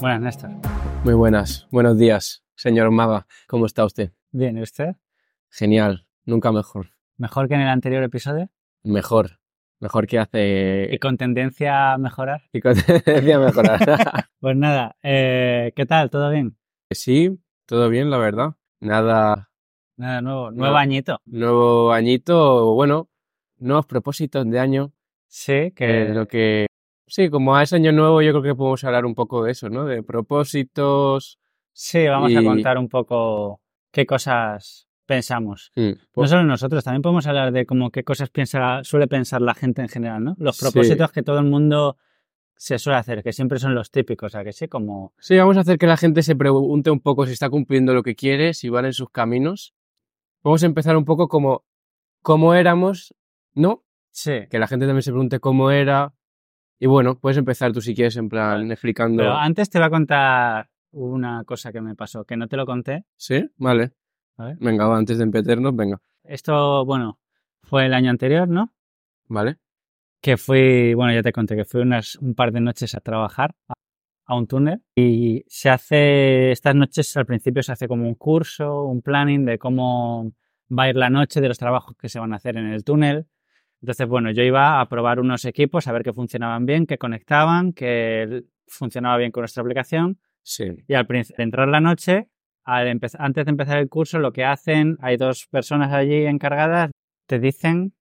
Buenas, Néstor. Muy buenas, buenos días, señor Maga. ¿Cómo está usted? Bien, ¿y usted? Genial, nunca mejor. ¿Mejor que en el anterior episodio? Mejor, mejor que ¿Y hace... con tendencia a mejorar? Y con tendencia a mejorar. Pues nada, eh, ¿qué tal? ¿Todo bien? sí, todo bien, la verdad. Nada, Nada nuevo. Nuevo añito. nuevo añito, bueno, nuevos propósitos de año. Sí, Que que lo que... Sí, como es año nuevo, yo creo que podemos hablar un poco de eso, ¿no? De propósitos. sí, vamos a contar un poco qué cosas pensamos. Mm, No pues- solo nosotros, también podemos hablar de como qué cosas piensa, suele pensar la gente en general, ¿no? Los Sí. propósitos que todo el mundo se suele hacer, que siempre son los típicos, ¿a que sí? Como, Sí, vamos a hacer que la gente se pregunte un poco si está cumpliendo lo que quiere, si van en sus caminos. Vamos a empezar un poco como cómo éramos, ¿no? sí, Que la gente también se pregunte cómo era. Y bueno, puedes empezar tú si quieres, en plan, Vale. explicando. pero antes te voy a contar una cosa que me pasó, que no te lo conté, ¿Sí? Vale. ¿vale? Venga, va, antes de meternos, venga. Esto, bueno, fue el año anterior, ¿no? Vale. Que fui, bueno, ya te conté que fui unas, un par de noches a trabajar a, a un túnel y se hace, estas noches al principio se hace como un curso, un planning de cómo va a ir la noche, de los trabajos que se van a hacer en el túnel. Entonces, bueno, yo iba a probar unos equipos, a ver que funcionaban bien, que conectaban, que funcionaba bien con nuestra aplicación. Sí. Y al entrar la noche, al antes de empezar el curso, lo que hacen, hay dos personas allí encargadas, te dicen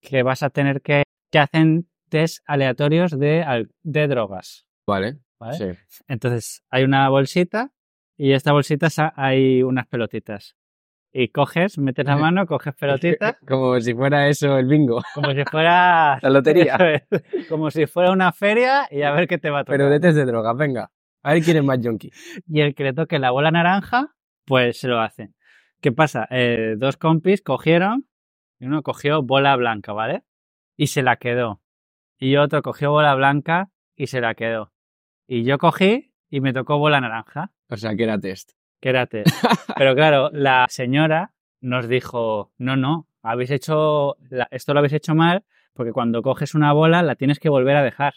que vas a tener que, que hacen test aleatorios de, de drogas. Vale. ¿vale? Sí. Entonces, hay una bolsita y esta bolsita hay unas pelotitas. Y coges, metes la mano, coges pelotitas, Como si fuera eso el bingo. como si fuera... La lotería. Es, como si fuera una feria y a ver qué te va a tocar. Pero de test de drogas, venga. A ver quién es más junkie. y el que le toque la bola naranja, pues se lo hacen. ¿Qué pasa? Eh, dos compis cogieron y uno cogió bola blanca, ¿vale? Y se la quedó. Y otro cogió bola blanca y se la quedó. Y yo cogí y me tocó bola naranja, O sea, que era test. Test. Pero claro, la señora nos dijo, no, no, habéis hecho, la- esto lo habéis hecho mal porque cuando coges una bola la tienes que volver a dejar.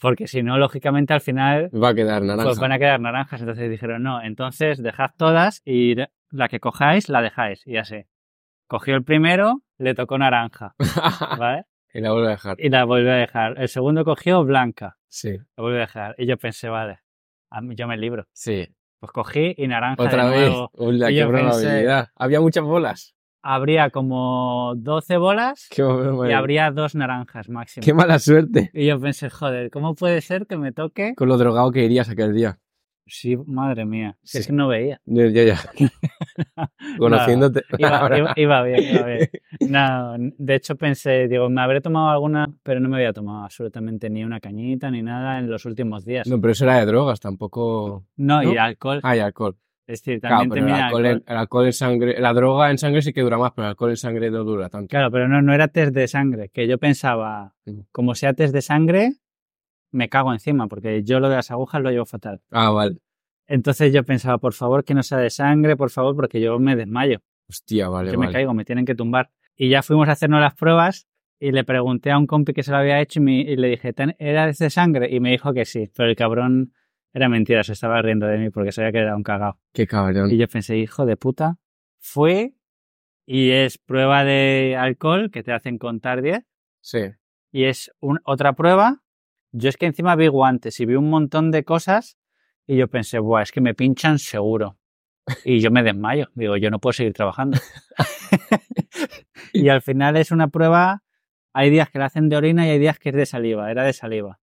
Porque si no, lógicamente al final va a quedar naranja. pues van a quedar naranjas. Entonces dijeron, no, entonces dejad todas y la que cojáis la dejáis. Y así. Cogió el primero, le tocó naranja, ¿vale? y la vuelvo a dejar. Y la volvió a dejar. El segundo cogió blanca, Sí. la volvió a dejar. Y yo pensé, vale, a mí yo me libro. Sí. Pues cogí y naranja Otra de vez. nuevo. Qué probabilidad. Había muchas bolas. Habría como 12 bolas Qué, y habría dos naranjas máximo. qué mala suerte. Y yo pensé, joder, ¿cómo puede ser que me toque? Con lo drogado que irías aquel día. Sí, madre mía, si es que no veía. Ya, ya. ya. Conociéndote. Iba, ahora. iba- iba bien, iba bien. No, de hecho pensé, digo, me habré tomado alguna, pero no me había tomado absolutamente ni una cañita ni nada en los últimos días. No, pero eso era de drogas, tampoco. No, y alcohol. Ah, y alcohol. Es decir, Claro, también te pero el alcohol, el alcohol en sangre. La droga en sangre sí que dura más, pero el alcohol en sangre no dura tanto. Claro, pero no, no era test de sangre, que yo pensaba, como sea test de sangre, me cago encima, porque yo lo de las agujas lo llevo fatal. Ah, vale. Entonces yo pensaba, por favor, que no sea de sangre, por favor, porque yo me desmayo. Hostia, vale, yo me caigo, me tienen que tumbar. Y ya fuimos a hacernos las pruebas y le pregunté a un compi que se lo había hecho y, me- y le dije, "¿Ten- ¿era de sangre? Y me dijo que sí, pero el cabrón era mentira, se estaba riendo de mí porque sabía que era un cagao. Qué cabrón. Y yo pensé, hijo de puta, fui y es prueba de alcohol que te hacen contar 10 Sí. y es un- otra prueba. Yo es que encima vi guantes y vi un montón de cosas y yo pensé, buah, es que me pinchan seguro. Y yo me desmayo. Digo, yo no puedo seguir trabajando. y al final es una prueba, hay días que la hacen de orina y hay días que es de saliva. Era de saliva.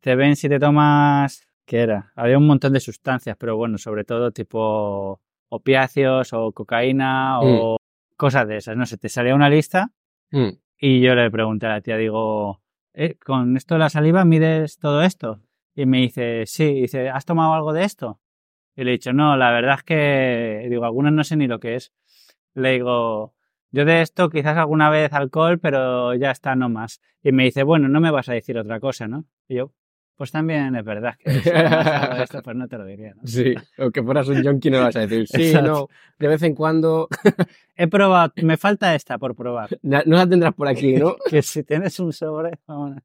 Te ven si te tomas, ¿qué era? Había un montón de sustancias, pero bueno, sobre todo tipo opiáceos o cocaína o cosas de esas. No sé, te salía una lista Mm. y yo le pregunté a la tía, digo, "Eh, ¿con esto de la saliva mides todo esto? Y me dice, sí, y dice, ¿has tomado algo de esto? Y le he dicho, no, la verdad es que, digo, algunas no sé ni lo que es. Le digo, yo de esto quizás alguna vez alcohol, pero ya está, no más. Y me dice, bueno, no me vas a decir otra cosa, ¿no? Y yo, pues también es verdad que si no esto, pues no te lo diría, ¿no? Sí. O que fueras un junkie no vas a decir. Sí, Exacto. no. De vez en cuando. He probado, me falta esta por probar. No la tendrás por aquí, ¿no? Que si tienes un sobre, vámonos.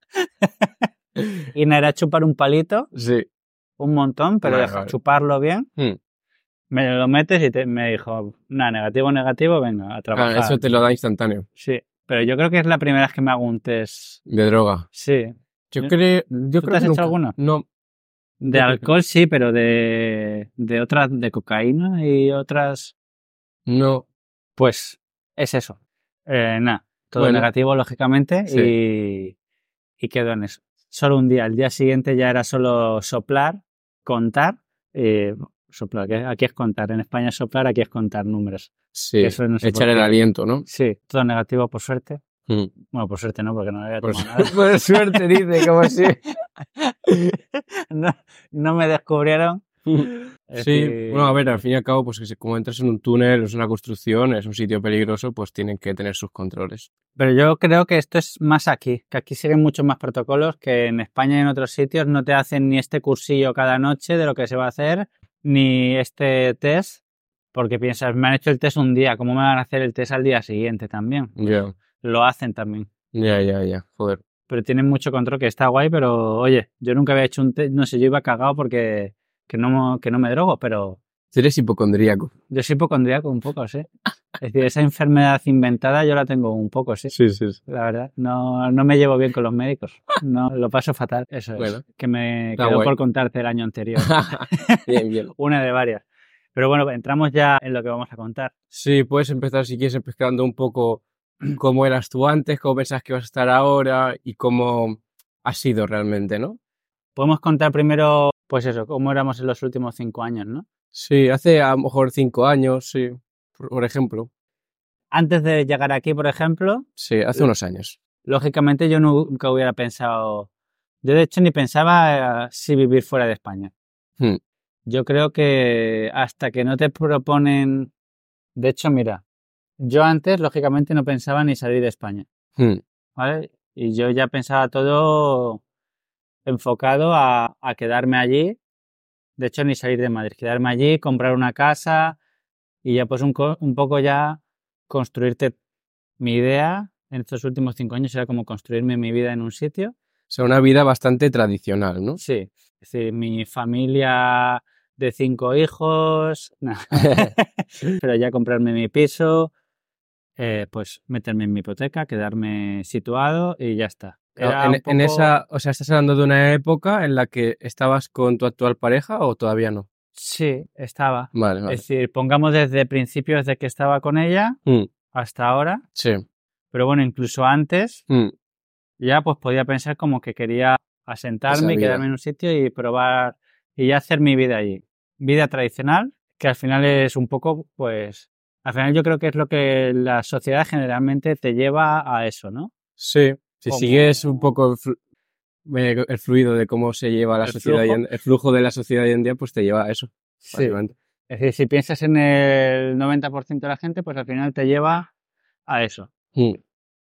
y nada, era chupar un palito Sí. un montón, pero Vale, deja vale. chuparlo bien. Hmm. Me lo metes y te- me dijo, nada, negativo, negativo, venga, a trabajar. Ah, eso te lo da instantáneo. Sí, pero yo creo que es la primera vez que me hago un test. De droga. Sí. Yo ¿Tú- creo, yo tú creo te has que hecho nunca- alguno? No, De Yo alcohol sí, pero de, de otras, de cocaína y otras, no. pues es eso. Eh, nada, todo Bueno. negativo, lógicamente, y, y quedó en eso. Solo un día, el día siguiente ya era solo soplar, contar, y soplar, que aquí es contar, en España es soplar, aquí es contar números. Sí. No sé Echar el aliento, ¿no? Sí, todo negativo por suerte. Hmm. Bueno, por suerte no, porque no había Por, tomado nada. por suerte, dice, como si. no, no me descubrieron. Es Sí, decir, bueno, a ver, al fin y al cabo, pues que como entras en un túnel, es una construcción, es un sitio peligroso, pues tienen que tener sus controles. Pero yo creo que esto es más aquí, que aquí siguen muchos más protocolos que en España y en otros sitios no te hacen ni este cursillo cada noche de lo que se va a hacer, ni este test, porque piensas, me han hecho el test un día, ¿cómo me van a hacer el test al día siguiente también? Ya, Lo hacen también. ya, ya, ya, joder. Pero tienen mucho control, que está guay, pero oye, yo nunca había hecho un test, no sé, yo iba cagado porque que no, que no me drogo, pero Eres hipocondríaco. yo soy hipocondríaco un poco, sí. Es decir, esa enfermedad inventada yo la tengo un poco, sí. Sí, sí, sí. La verdad, no, no me llevo bien con los médicos. No, lo paso fatal. Eso es. Bueno. que me quedó guay. por contarte el año anterior. bien, bien. Una de varias. Pero bueno, entramos ya en lo que vamos a contar. Sí, puedes empezar si quieres explicando un poco cómo eras tú antes, cómo pensás que vas a estar ahora y cómo has sido realmente, ¿no? Podemos contar primero, pues eso, cómo éramos en los últimos cinco años, ¿no? Sí, hace a lo mejor cinco años, sí, por, por ejemplo. Antes de llegar aquí, por ejemplo, Sí, hace unos años. lógicamente yo nunca hubiera pensado. Yo de hecho ni pensaba eh, si vivir fuera de España. Hmm. Yo creo que hasta que no te proponen. De hecho, mira, yo antes, lógicamente, no pensaba ni salir de España. Hmm. ¿vale? Y yo ya pensaba todo enfocado a, a quedarme allí. De hecho, ni salir de Madrid, quedarme allí, comprar una casa y ya pues un, un poco ya construirte mi idea en estos últimos cinco años era como construirme mi vida en un sitio. O sea, una vida bastante tradicional, ¿no? Sí, es decir, mi familia de cinco hijos, no. pero ya comprarme mi piso, eh, pues meterme en mi hipoteca, quedarme situado y ya está. Era en, poco- esa, o sea, ¿estás hablando de una época en la que estabas con tu actual pareja o todavía no? Sí, estaba. Vale, vale. Es decir, pongamos desde principios de que estaba con ella Mm, hasta ahora, sí. pero bueno, incluso antes Mm, ya pues podía pensar como que quería asentarme y quedarme en un sitio y probar y ya hacer mi vida allí. Vida tradicional, que al final es un poco, pues, al final yo creo que es lo que la sociedad generalmente te lleva a eso, ¿no? sí. Si sigues un poco el, flu- eh, el fluido de cómo se lleva la El sociedad, hoy flujo. en- el flujo de la sociedad hoy en día, pues te lleva a eso, básicamente. Es decir, si piensas en el 90% de la gente, pues al final te lleva a eso. Mm,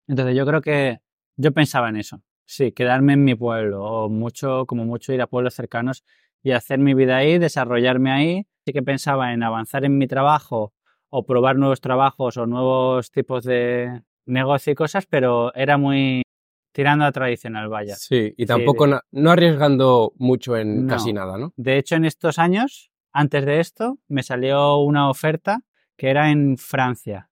Entonces yo creo que yo pensaba en eso. Sí, quedarme en mi pueblo o mucho, como mucho ir a pueblos cercanos y hacer mi vida ahí, desarrollarme ahí. Sí que pensaba en avanzar en mi trabajo o probar nuevos trabajos o nuevos tipos de negocio y cosas, pero era muy tirando a tradicional, vaya. Sí, y tampoco no arriesgando mucho en No. casi nada, ¿no? De hecho, en estos años, antes de esto, me salió una oferta que era en Francia.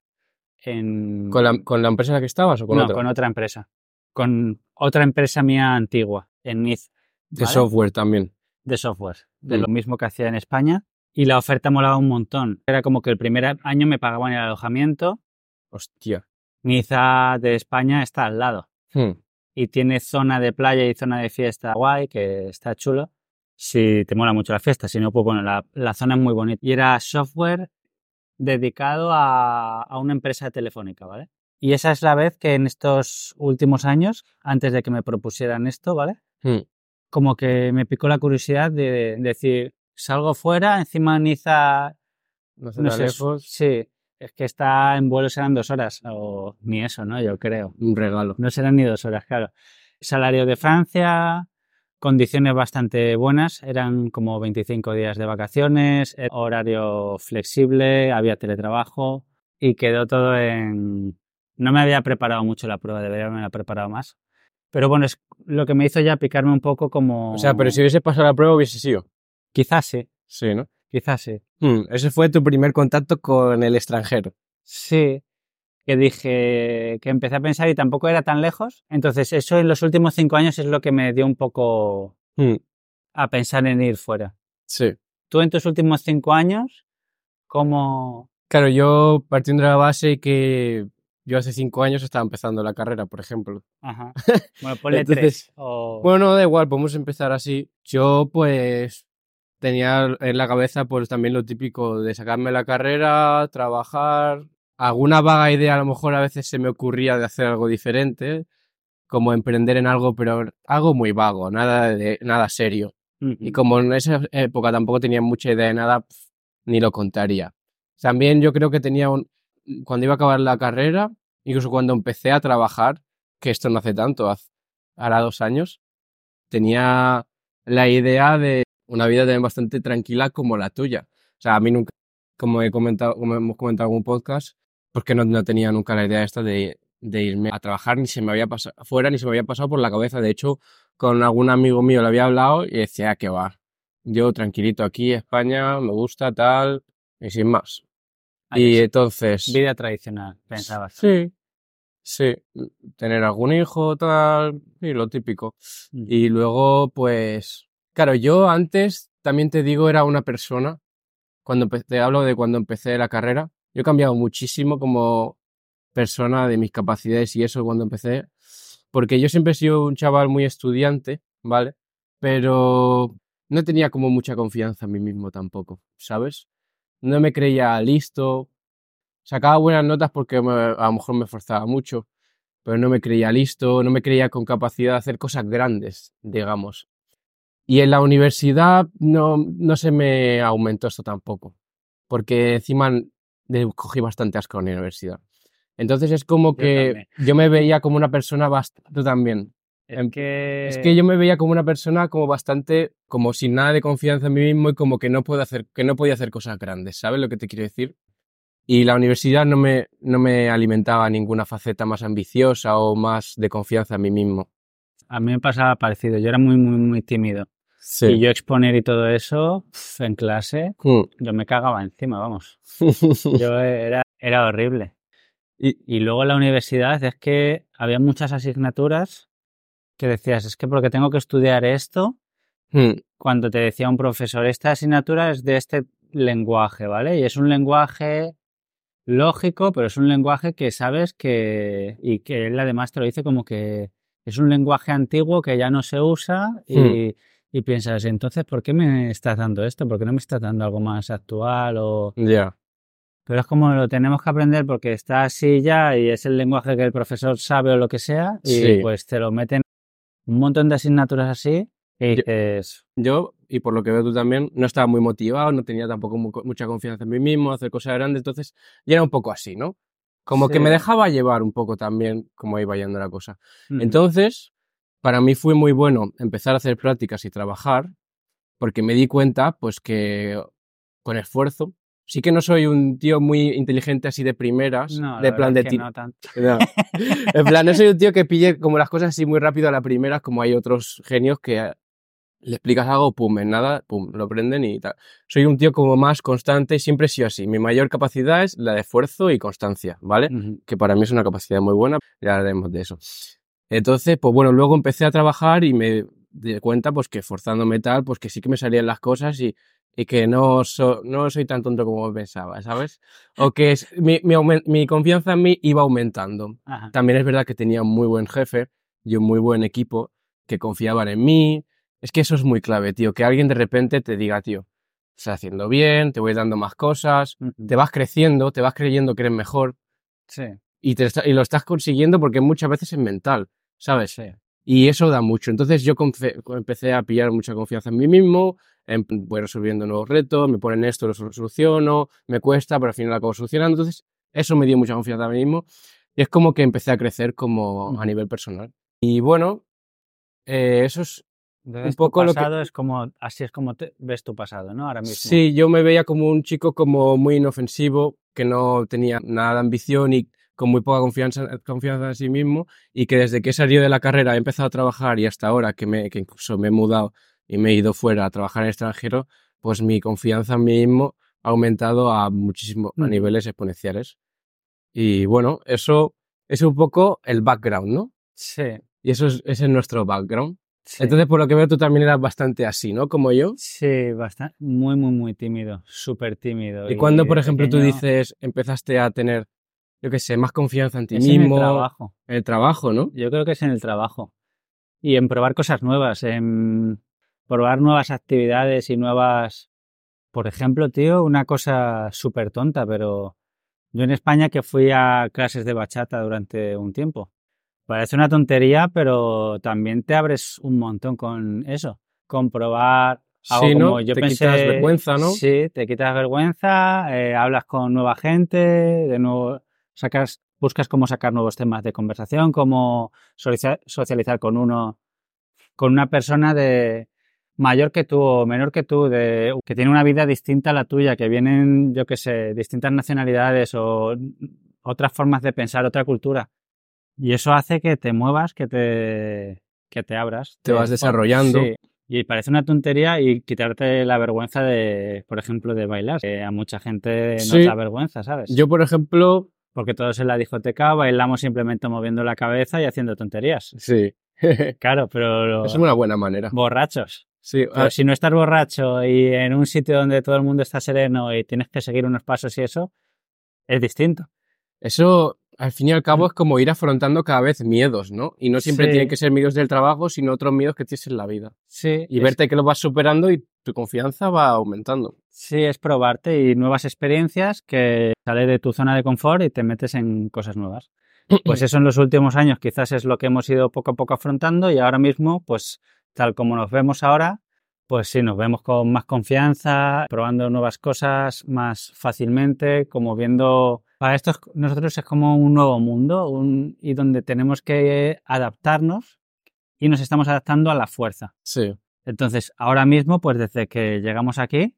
En... ¿Con la, con la empresa en la que estabas o con no, otra? con otra empresa. Con otra empresa mía antigua, en Nice. De software también. De software, de Mm. lo mismo que hacía en España. Y la oferta molaba un montón. Era como que el primer año me pagaban el alojamiento. Hostia. Niza de España está al lado. Hmm, Y tiene zona de playa y zona de fiesta guay, que está chulo. Si te mola mucho la fiesta, si no, pues bueno, la, la zona es muy bonita. Y era software dedicado a, a una empresa telefónica, ¿vale? Y esa es la vez que en estos últimos años, antes de que me propusieran esto, ¿vale? hmm. Como que me picó la curiosidad de decir, salgo fuera, encima Niza, No sé, no tan sé, lejos, sí, es que está en vuelo serán dos horas, o ni eso, ¿no? Yo creo. un regalo. No serán ni dos horas, claro. Salario de Francia, condiciones bastante buenas, eran como 25 días de vacaciones, eh, horario flexible, había teletrabajo y quedó todo en... No me había preparado mucho la prueba, debería haberme preparado más. Pero bueno, es lo que me hizo ya picarme un poco como... O sea, pero si hubiese pasado la prueba hubiese sido. Quizás sí, Sí, ¿no? quizás sí. Hmm, ese fue tu primer contacto con el extranjero. Sí, que dije que empecé a pensar y tampoco era tan lejos. Entonces, eso en los últimos cinco años es lo que me dio un poco Hmm, a pensar en ir fuera. sí. Tú en tus últimos cinco años, ¿cómo...? Claro, yo partiendo de la base que yo hace cinco años estaba empezando la carrera, por ejemplo. Ajá. Bueno, ponle Entonces, tres. o- Bueno, da igual, podemos empezar así. Yo, pues, tenía en la cabeza, pues, también lo típico de sacarme la carrera, trabajar. Alguna vaga idea, a lo mejor a veces se me ocurría de hacer algo diferente, como emprender en algo, pero algo muy vago, nada de, nada serio. Y como en esa época tampoco tenía mucha idea de nada, ni lo contaría. También yo creo que tenía un... Cuando iba a acabar la carrera, incluso cuando empecé a trabajar, que esto no hace tanto, haz- hará dos años, tenía la idea de una vida también bastante tranquila como la tuya. O sea, a mí nunca, como he comentado, como hemos comentado en algún podcast, porque no, no tenía nunca la idea esta de, de irme a trabajar, ni se me había pasado, fuera, ni se me había pasado por la cabeza. De hecho, con algún amigo mío lo había hablado y decía "Ah, que va. Yo tranquilito aquí, España, me gusta tal, y sin más. Ahí Y entonces, Vida tradicional, pensabas. sí, sí, tener algún hijo, tal, y lo típico. Ujú. Y luego, pues, claro, yo antes, también te digo, era una persona, cuando te hablo de cuando empecé la carrera, yo he cambiado muchísimo como persona de mis capacidades y eso cuando empecé, porque yo siempre he sido un chaval muy estudiante, ¿vale? Pero no tenía como mucha confianza en mí mismo tampoco, ¿sabes? No me creía listo, sacaba buenas notas porque me- a lo mejor me esforzaba mucho, pero no me creía listo, no me creía con capacidad de hacer cosas grandes, digamos. Y en la universidad no, no se me aumentó esto tampoco, porque encima le cogí bastante asco a la universidad. Entonces es como que yo me veía como una persona bastante... Tú también. Es Em, que... Es que yo me veía como una persona como bastante, como sin nada de confianza en mí mismo y como que no puedo hacer, que no podía hacer cosas grandes, ¿sabes lo que te quiero decir? Y la universidad no me, no me alimentaba ninguna faceta más ambiciosa o más de confianza en mí mismo. A mí me pasaba parecido. Yo era muy, muy, muy tímido. Sí. Y yo exponer y todo eso, pf, en clase, Mm. yo me cagaba encima, vamos. Yo era, era horrible. Y- Y luego en la universidad es que había muchas asignaturas que decías, es que porque tengo que estudiar esto, Mm. cuando te decía un profesor, esta asignatura es de este lenguaje, ¿vale? Y es un lenguaje lógico, pero es un lenguaje que sabes que, y que él además te lo dice como que es un lenguaje antiguo que ya no se usa y, y piensas, entonces, ¿por qué me estás dando esto? ¿Por qué no me estás dando algo más actual? O... Ya. Pero es como lo tenemos que aprender porque está así ya y es el lenguaje que el profesor sabe o lo que sea y Sí. pues te lo meten un montón de asignaturas así y Yo- dices, Yo, y por lo que veo tú también, no estaba muy motivado, no tenía tampoco mu- mucha confianza en mí mismo, hacer cosas grandes, entonces ya era un poco así, ¿no? Como que Sí. me dejaba llevar un poco también como iba yendo la cosa. "Mm, Entonces, para mí fue muy bueno empezar a hacer prácticas y trabajar, porque me di cuenta, pues que con esfuerzo, sí que no soy un tío muy inteligente así de primeras, no, de plan de ti- no tanto. no. En plan, no soy un tío que pille como las cosas así muy rápido a la primera, como hay otros genios que eh, le explicas algo, pum, en nada, pum, lo aprenden y tal. Soy un tío como más constante y siempre he sido así. Mi mayor capacidad es la de esfuerzo y constancia, ¿vale? Que para mí es una capacidad muy buena, ya hablaremos de eso. Entonces, pues bueno, luego empecé a trabajar y me di cuenta pues que forzándome tal, pues que sí que me salían las cosas y, y que no, so- no soy tan tonto como pensaba, ¿sabes? O que es- mi, mi, confianza en mí iba aumentando. Ajá. También es verdad que tenía un muy buen jefe y un muy buen equipo que confiaban en mí. Es que eso es muy clave, tío, que alguien de repente te diga, tío, estás haciendo bien, te voy dando más cosas, te vas creciendo, te vas creyendo que eres mejor Sí, y, te y lo estás consiguiendo porque muchas veces es mental, ¿sabes? sí. Y eso da mucho. Entonces yo empecé a pillar mucha confianza en mí mismo, em- voy resolviendo nuevos retos, me ponen esto, lo sol- soluciono, me cuesta, pero al final lo acabo solucionando. Entonces eso me dio mucha confianza en mí mismo y es como que empecé a crecer como a Ujú. nivel personal. Y bueno, eh, eso es... Entonces, Un poco tu lo que- es como, así es como te ves tu pasado, ¿no? Ahora mismo. Sí, yo me veía como un chico como muy inofensivo, que no tenía nada de ambición y con muy poca confianza, confianza en sí mismo y que desde que he salido de la carrera he empezado a trabajar y hasta ahora que, me, que incluso me he mudado y me he ido fuera a trabajar en el extranjero, pues mi confianza en mí mismo ha aumentado a muchísimos, a Mm. niveles exponenciales. Y bueno, eso es un poco el background, ¿no? Sí. Y eso es, ese es nuestro background. sí. Entonces, por lo que veo, tú también eras bastante así, ¿no? Como yo. Sí, bastante, muy, muy, muy tímido, súper tímido. Y cuando, por ejemplo, tú pequeño- dices, empezaste a tener, yo qué sé, más confianza en ti Es en el mismo, trabajo. en el trabajo, ¿no? Yo creo que es en el trabajo. Y en probar cosas nuevas, en probar nuevas actividades y nuevas... Por ejemplo, tío, una cosa súper tonta, pero yo en España que fui a clases de bachata durante un tiempo. Parece una tontería, pero también te abres un montón con eso. Con probar algo Sí, ¿no? como yo Te pensé. quitas vergüenza, ¿no? Sí, te quitas vergüenza, eh, hablas con nueva gente, de nuevo sacas, buscas cómo sacar nuevos temas de conversación, cómo socializar, con uno, con una persona de mayor que tú o menor que tú, de, que tiene una vida distinta a la tuya, que vienen, yo qué sé, distintas nacionalidades o otras formas de pensar, otra cultura. Y eso hace que te muevas, que te, que te abras. Te vas desarrollando. Sí. Y parece una tontería y quitarte la vergüenza de, por ejemplo, de bailar. Que a mucha gente no Sí. da vergüenza, ¿sabes? Yo, por ejemplo, Porque todos en la discoteca bailamos simplemente moviendo la cabeza y haciendo tonterías. sí. es Claro, pero una buena manera. borrachos. Sí, Pero ah, si no estás borracho y en un sitio donde todo el mundo está sereno y tienes que seguir unos pasos y eso, es distinto. eso al fin y al cabo es como ir afrontando cada vez miedos, ¿no? Y no siempre Sí. tienen que ser miedos del trabajo, sino otros miedos que tienes en la vida. Sí, Y es- verte que los vas superando y tu confianza va aumentando. sí, es probarte y nuevas experiencias que sale de tu zona de confort y te metes en cosas nuevas. Pues eso en los últimos años quizás es lo que hemos ido poco a poco afrontando y ahora mismo, pues tal como nos vemos ahora, pues sí, nos vemos con más confianza, probando nuevas cosas más fácilmente, como viendo... Para esto es- nosotros es como un nuevo mundo un- y donde tenemos que adaptarnos y nos estamos adaptando a la fuerza. Sí. Entonces, ahora mismo, pues desde que llegamos aquí,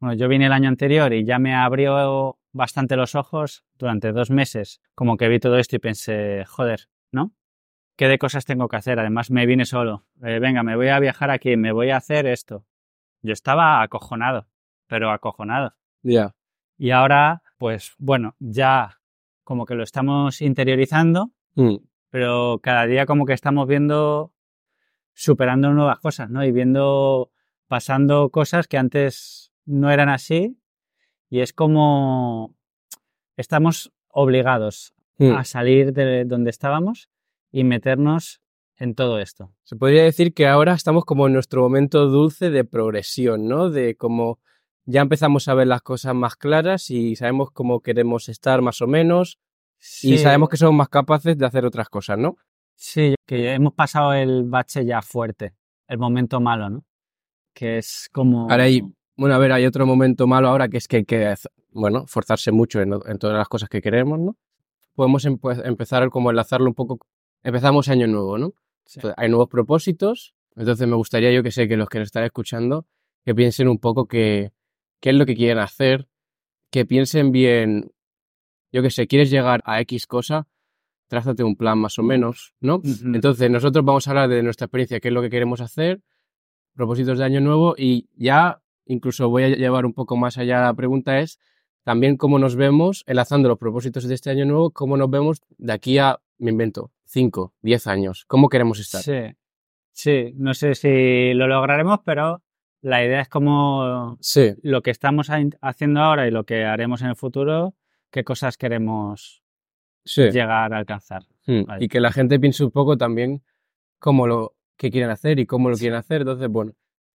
bueno, yo vine el año anterior y ya me abrió bastante los ojos durante dos meses, como que vi todo esto y pensé, joder, ¿no? ¿Qué de cosas tengo que hacer? Además, me vine solo. Eh, venga, me voy a viajar aquí, me voy a hacer esto. Yo estaba acojonado, pero acojonado. Ya. Y ahora, pues bueno, ya como que lo estamos interiorizando, Mm. pero cada día como que estamos viendo, superando nuevas cosas, ¿no? Y viendo, pasando cosas que antes no eran así. Y es como estamos obligados a salir de donde estábamos y meternos en todo esto. Se podría decir que ahora estamos como en nuestro momento dulce de progresión, ¿no? De como ya empezamos a ver las cosas más claras y sabemos cómo queremos estar más o menos y sabemos que somos más capaces de hacer otras cosas, ¿no? Sí, que hemos pasado el bache ya fuerte, el momento malo, ¿no? Que es como... Ahora hay, bueno, a ver, hay otro momento malo ahora que es que hay que, bueno, forzarse mucho en, en todas las cosas que queremos, ¿no? Podemos empe- empezar como enlazarlo un poco, empezamos año nuevo, ¿no? Sí. Entonces, hay nuevos propósitos, entonces me gustaría yo que sé que los que nos están escuchando, que piensen un poco que, qué es lo que quieren hacer, que piensen bien, yo que sé, quieres llegar a X cosa, trázate un plan más o menos, ¿no? Entonces, nosotros vamos a hablar de nuestra experiencia, qué es lo que queremos hacer, propósitos de año nuevo y ya incluso voy a llevar un poco más allá. La pregunta es también cómo nos vemos, enlazando los propósitos de este año nuevo, cómo nos vemos de aquí a, me invento, 5, 10 años, cómo queremos estar. Sí, sí, no sé si lo lograremos, pero la idea es como Sí, lo que estamos ha- haciendo ahora y lo que haremos en el futuro, qué cosas queremos sí. llegar a alcanzar. Mm, Vale. Y que la gente piense un poco también cómo lo que quieren hacer y cómo lo quieren hacer, entonces, bueno.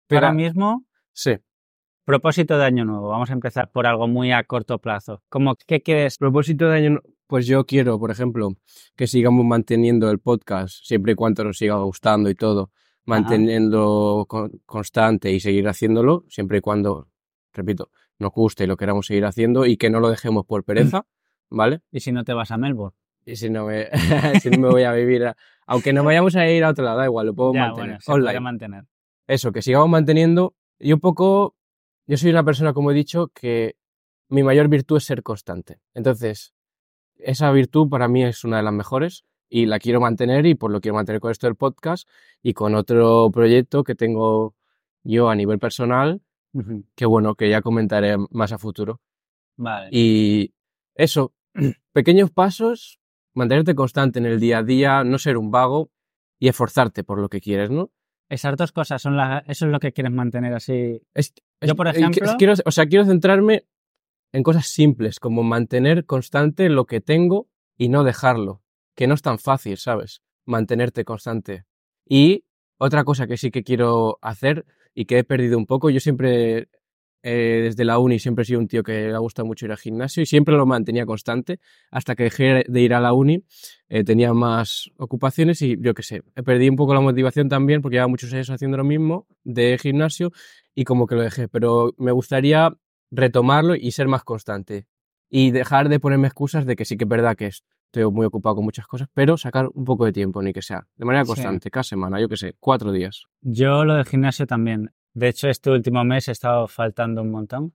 Pero, Ahora mismo, sí. propósito de año nuevo. Vamos a empezar por algo muy a corto plazo. Como, ¿qué quieres? Propósito de año, nu- pues yo quiero, por ejemplo, que sigamos manteniendo el podcast siempre y cuando nos siga gustando y todo, manteniendo con- constante y seguir haciéndolo siempre y cuando, repito, nos guste y lo queramos seguir haciendo y que no lo dejemos por pereza, ¿vale? ¿Y si no te vas a Melbourne? Y si no me, si no me voy a vivir, a- aunque nos vayamos a ir a otro lado, da igual, lo puedo ya, mantener. bueno, online. mantener. Eso, que sigamos manteniendo. Y un poco, yo soy una persona, como he dicho, que mi mayor virtud es ser constante. Entonces, esa virtud para mí es una de las mejores y la quiero mantener y pues lo quiero mantener con esto del podcast y con otro proyecto que tengo yo a nivel personal que bueno, que ya comentaré más a futuro. Vale. Y eso, pequeños pasos, mantenerte constante en el día a día, no ser un vago y esforzarte por lo que quieres, ¿no? Esas dos cosas son las... Eso es lo que quieres mantener así. Es- Yo, por ejemplo- quiero, o sea, quiero centrarme en cosas simples, como mantener constante lo que tengo y no dejarlo, que no es tan fácil, ¿sabes? Mantenerte constante. Y otra cosa que sí que quiero hacer y que he perdido un poco, yo siempre, eh, desde la uni, siempre he sido un tío que le gusta mucho ir al gimnasio y siempre lo mantenía constante, hasta que dejé de ir a la uni, eh, tenía más ocupaciones y yo qué sé, perdido un poco la motivación también porque llevaba muchos años haciendo lo mismo de gimnasio y como que lo dejé, pero me gustaría retomarlo y ser más constante y dejar de ponerme excusas de que sí que es verdad que estoy muy ocupado con muchas cosas, pero sacar un poco de tiempo, ni que sea, de manera Sí. constante, cada semana, yo que sé, cuatro días. Yo lo del gimnasio también. De hecho, este último mes he estado faltando un montón.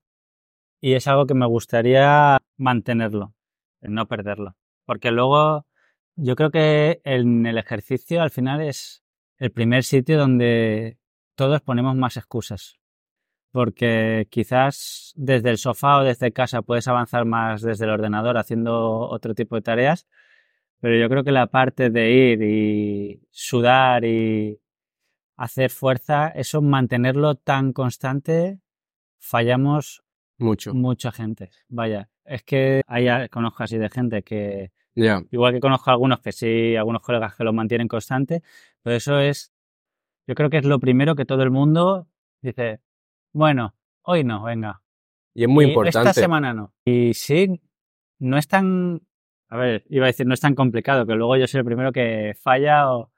Y es algo que me gustaría mantenerlo, no perderlo. Porque luego yo creo que en el ejercicio al final es el primer sitio donde todos ponemos más excusas. Porque quizás desde el sofá o desde casa puedes avanzar más desde el ordenador haciendo otro tipo de tareas. Pero yo creo que la parte de ir y sudar y hacer fuerza, eso mantenerlo tan constante, fallamos Mucho. mucha gente. Vaya, es que hay, conozco así de gente que, Ya. igual que conozco algunos que sí, algunos colegas que lo mantienen constante, pero eso es, yo creo que es lo primero que todo el mundo dice, bueno, hoy no, venga. Y es muy Y importante. Esta semana no. Y sí, no es tan, a ver, iba a decir, no es tan complicado, que luego yo soy el primero que falla o...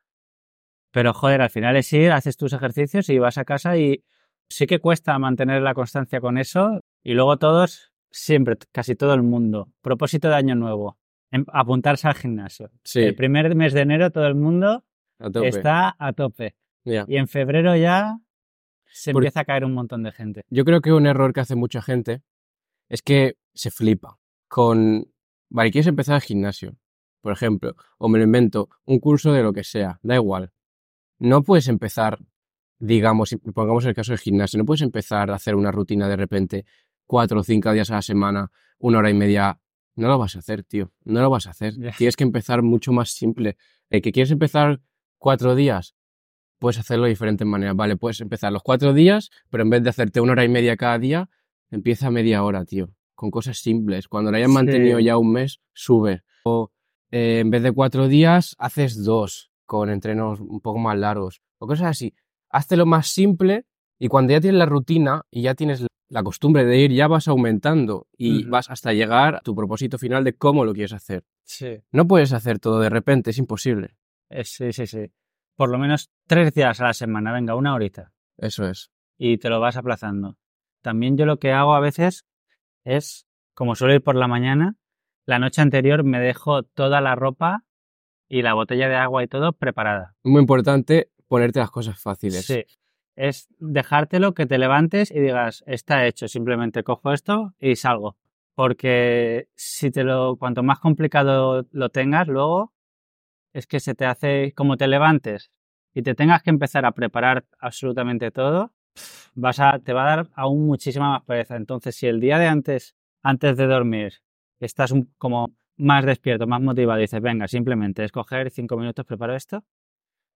Pero joder, al final es ir, haces tus ejercicios y vas a casa y sí que cuesta mantener la constancia con eso. Y luego todos, siempre, casi todo el mundo, propósito de año nuevo, em- apuntarse al gimnasio. Sí, El primer mes de enero todo el mundo a está a tope. Ya. Y en febrero ya se empieza a caer un montón de gente. Yo creo que un error que hace mucha gente es que se flipa con, vale, quieres empezar el gimnasio, por ejemplo, o me lo invento, un curso de lo que sea, da igual. No puedes empezar, digamos, pongamos el caso del gimnasio, no puedes empezar a hacer una rutina de repente cuatro o cinco días a la semana, una hora y media. No lo vas a hacer, tío. No lo vas a hacer. Tienes que empezar mucho más simple. El que quieres empezar cuatro días, puedes hacerlo de diferentes maneras. Vale, puedes empezar los cuatro días, pero en vez de hacerte una hora y media cada día, empieza media hora, tío. Con cosas simples. Cuando lo hayas Sí. mantenido ya un mes, sube. O eh, en vez de cuatro días, haces dos, con entrenos un poco más largos. O cosas así. Hazte más simple y cuando ya tienes la rutina y ya tienes la costumbre de ir, ya vas aumentando y vas hasta llegar a tu propósito final de cómo lo quieres hacer. Sí. No puedes hacer todo de repente, es imposible. Eh, Sí, sí, sí. Por lo menos tres días a la semana, venga, una horita. Eso es. Y te lo vas aplazando. También yo lo que hago a veces es, como suelo ir por la mañana, la noche anterior me dejo toda la ropa y la botella de agua y todo preparada. Muy importante ponerte las cosas fáciles. Sí. Es dejártelo, que te levantes y digas, está hecho, simplemente cojo esto y salgo. Porque si te lo, cuanto más complicado lo tengas luego, es que se te hace, como te levantes y te tengas que empezar a preparar absolutamente todo, vas a, te va a dar aún muchísima más pereza. Entonces, si el día de antes, antes de dormir, estás un- como más despierto, más motivado, dices, venga, simplemente escoger cinco minutos, preparo esto,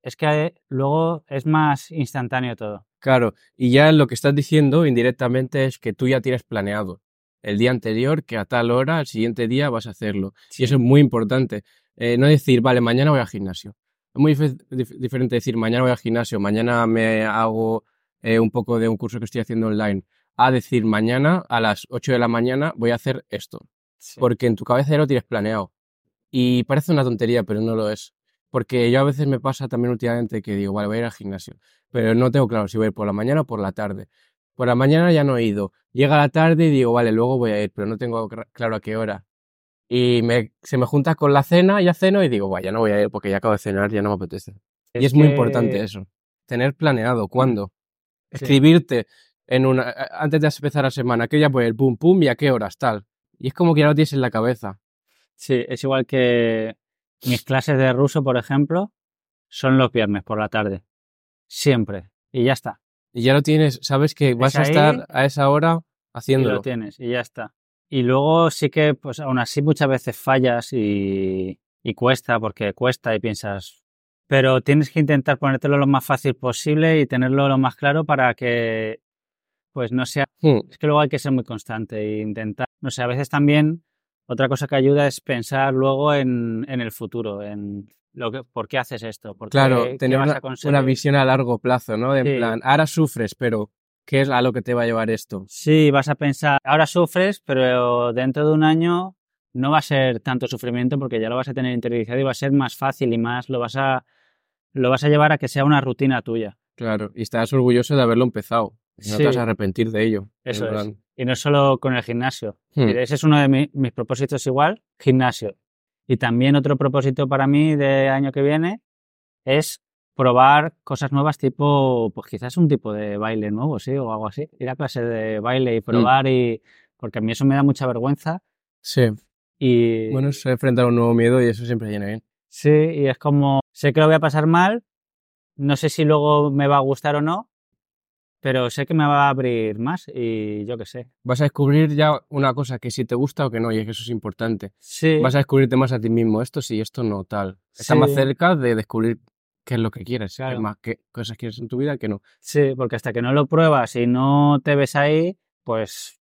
es que eh, luego es más instantáneo todo. Claro, y ya lo que estás diciendo indirectamente es que tú ya tienes planeado el día anterior que a tal hora, al siguiente día vas a hacerlo. Y eso es muy importante. Eh, no decir, vale, mañana voy al gimnasio. Es muy dif- dif- diferente decir, mañana voy al gimnasio, mañana me hago eh, un poco de un curso que estoy haciendo online, a decir, mañana a las 8 de la mañana voy a hacer esto. Porque en tu cabeza ya lo tienes planeado. Y parece una tontería, pero no lo es. Porque yo a veces me pasa también últimamente que digo, vale, voy a ir al gimnasio. Pero no tengo claro si voy a ir por la mañana o por la tarde. Por la mañana ya no he ido. Llega la tarde y digo, vale, luego voy a ir, pero no tengo claro a qué hora. Y me, se me junta con la cena, ya ceno y digo, vaya, no voy a ir porque ya acabo de cenar, ya no me apetece. y es muy importante eso. Tener planeado cuándo. Sí. Escribirte en una, antes de empezar la semana, que ya voy a ir, pum, pum, y a qué horas, tal. Y es como que ya lo tienes en la cabeza. Sí, es igual que mis clases de ruso, por ejemplo, son los viernes por la tarde. Siempre. Y ya está. Y ya lo tienes, sabes que vas a estar a esa hora y haciéndolo. lo tienes y ya está. Y luego sí que, pues aún así muchas veces fallas y, y cuesta, porque cuesta y piensas, pero tienes que intentar ponértelo lo más fácil posible y tenerlo lo más claro para que, pues no sea, Hmm, es que luego hay que ser muy constante e intentar, no sé, a veces también otra cosa que ayuda es pensar luego en, en el futuro, en lo que, por qué haces esto, por Claro, qué tener vas una, a una conseguir. visión a largo plazo, ¿no? En Sí. plan, ahora sufres, pero ¿qué es a lo que te va a llevar esto? Sí, vas a pensar, ahora sufres, pero dentro de un año no va a ser tanto sufrimiento porque ya lo vas a tener interiorizado y va a ser más fácil y más lo vas a lo vas a llevar a que sea una rutina tuya. Claro, y estás orgulloso de haberlo empezado. No Sí. te vas a arrepentir de ello. Eso es. Y no solo con el gimnasio. hmm, Ese es uno de mi- mis propósitos igual, gimnasio. Y también otro propósito para mí de año que viene es probar cosas nuevas tipo, pues quizás un tipo de baile nuevo, sí, o algo así. Ir a clase de baile y probar y... Porque a mí eso me da mucha vergüenza Sí. y... Bueno, es enfrentar un nuevo miedo y eso siempre viene bien. Sí, y es como, sé que lo voy a pasar mal, no sé si luego me va a gustar o no, pero sé que me va a abrir más y yo qué sé. Vas a descubrir ya una cosa que si te gusta o que no, y es que eso es importante. Sí, Vas a descubrirte más a ti mismo, esto sí, esto no, tal. Estás Sí. más cerca de descubrir qué es lo que quieres, Claro. qué más qué cosas quieres en tu vida que no. sí, porque hasta que no lo pruebas y no te ves ahí, pues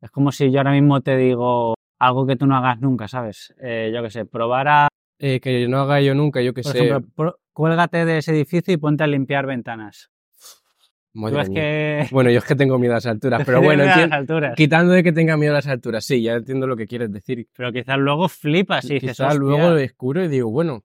es como si yo ahora mismo te digo algo que tú no hagas nunca, ¿sabes? Eh, yo qué sé, probar a, Eh, que no haga yo nunca, yo que por sé. ejemplo, cuélgate de ese edificio y ponte a limpiar ventanas. Que... Bueno, yo es que tengo miedo a las alturas, pero bueno, entiendo- alturas. quitando de que tenga miedo a las alturas, sí, ya entiendo lo que quieres decir. Pero quizás luego flipas y dices, Quizás "Hostia, luego lo descubro y digo, bueno,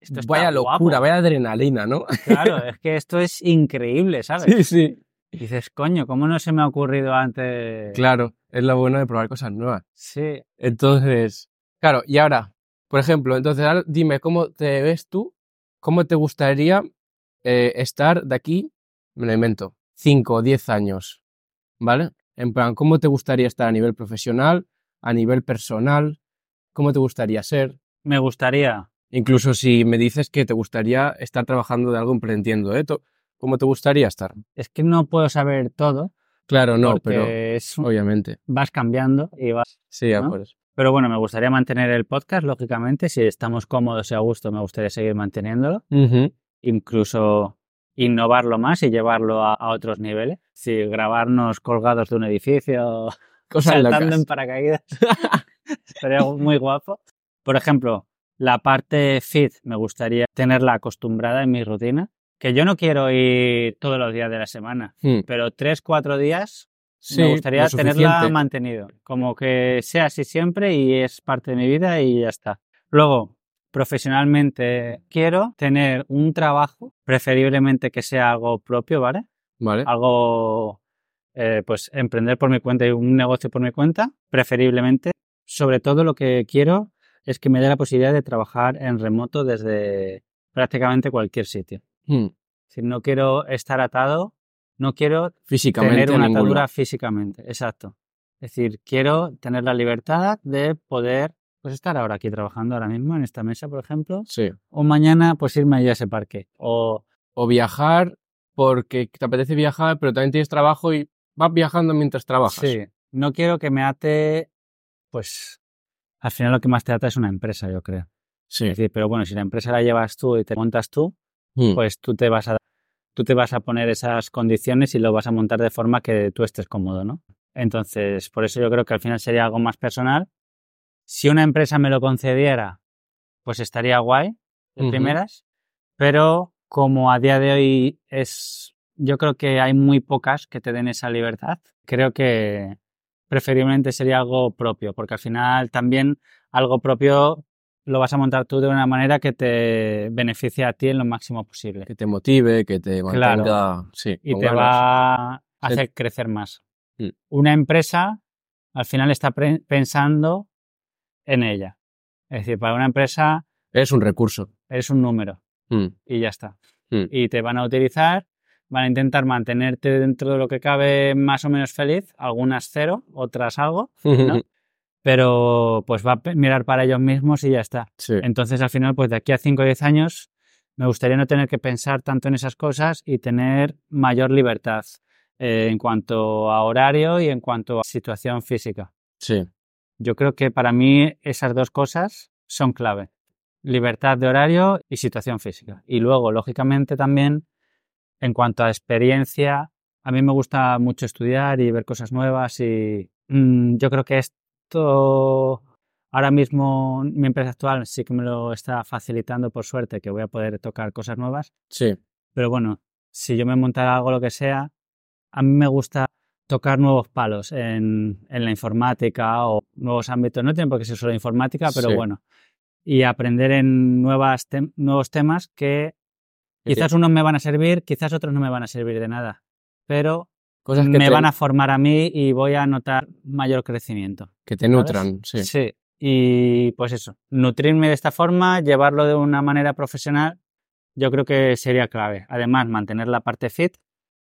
esto vaya guapo". locura, vaya adrenalina, ¿no? Claro, es que esto es increíble, ¿sabes? Sí, sí. Y dices, coño, ¿cómo no se me ha ocurrido antes? Claro, es lo bueno de probar cosas nuevas. Sí, Entonces, claro, y ahora, por ejemplo, entonces ahora dime cómo te ves tú, cómo te gustaría eh, estar de aquí, me lo invento, 5 o 10 años, ¿vale? En plan, ¿cómo te gustaría estar a nivel profesional, a nivel personal? ¿Cómo te gustaría ser? me gustaría. Incluso si me dices que te gustaría estar trabajando de algo emprendiendo, ¿eh? ¿Cómo te gustaría estar? Es que no puedo saber todo. Claro, no, pero es obviamente. vas cambiando y vas. Sí, ya ¿no? pues. Pero bueno, me gustaría mantener el podcast, lógicamente. Si estamos cómodos y a gusto, me gustaría seguir manteniéndolo. Incluso innovarlo más y llevarlo a, a otros niveles. Si grabarnos colgados de un edificio, Cosas saltando locas. en paracaídas. Sería muy guapo. Por ejemplo, la parte fit me gustaría tenerla acostumbrada en mi rutina. Que yo no quiero ir todos los días de la semana, Hmm. pero tres, cuatro días Sí, me gustaría tenerla mantenido. Como que sea así siempre y es parte de mi vida y ya está. Luego, profesionalmente quiero tener un trabajo, preferiblemente que sea algo propio, ¿vale? Vale. algo, eh, pues emprender por mi cuenta y un negocio por mi cuenta, preferiblemente. Sobre todo lo que quiero es que me dé la posibilidad de trabajar en remoto desde prácticamente cualquier sitio. Hmm. Si no quiero estar atado, no quiero Físicamente. tener en una atadura físicamente, exacto. Es decir, quiero tener la libertad de poder pues estar ahora aquí trabajando ahora mismo en esta mesa, por ejemplo, Sí. o mañana pues irme allí a ese parque, o O viajar porque te apetece viajar, pero también tienes trabajo y vas viajando mientras trabajas. Sí, no quiero que me ate, pues al final lo que más te ata es una empresa, yo creo. Sí. Es decir, pero bueno, si la empresa la llevas tú y te montas tú, Hmm. pues tú te vas a tú te vas a poner esas condiciones y lo vas a montar de forma que tú estés cómodo, ¿no? Entonces, por eso yo creo que al final sería algo más personal. Si una empresa me lo concediera, pues estaría guay de primeras, pero como a día de hoy es yo creo que hay muy pocas que te den esa libertad. Creo que preferiblemente sería algo propio, porque al final también algo propio lo vas a montar tú de una manera que te beneficie a ti en lo máximo posible. Que te motive, que te Claro. mantenga. Sí. Y te ganas. va a Sí. hacer crecer más. Mm. Una empresa al final está pensando en ella. Es decir, para una empresa Es un recurso. es un número Hmm. y ya está. Mm. Y te van a utilizar, van a intentar mantenerte dentro de lo que cabe más o menos feliz, algunas cero, otras algo, ¿no? pero pues va a mirar para ellos mismos y ya está. Sí. Entonces al final, pues de aquí a 5 o 10 años, me gustaría no tener que pensar tanto en esas cosas y tener mayor libertad eh, en cuanto a horario y en cuanto a situación física. Sí. Yo creo que para mí esas dos cosas son clave. Libertad de horario y situación física. Y luego, lógicamente, también en cuanto a experiencia, a mí me gusta mucho estudiar y ver cosas nuevas y mm, yo creo que esto ahora mismo mi empresa actual sí que me lo está facilitando por suerte que voy a poder tocar cosas nuevas. Sí. Pero bueno, si yo me montara algo lo que sea, a mí me gusta tocar nuevos palos en, en la informática o nuevos ámbitos. No tiene por qué ser solo informática, pero Sí. bueno. Y aprender en nuevas tem- nuevos temas que Que quizás unos me van a servir, quizás otros no me van a servir de nada. Pero Cosas que me te, van a formar a mí y voy a notar mayor crecimiento. que te ¿sabes? nutran. Sí. Sí. Y pues eso, nutrirme de esta forma, llevarlo de una manera profesional, yo creo que sería clave. Además, mantener la parte fit.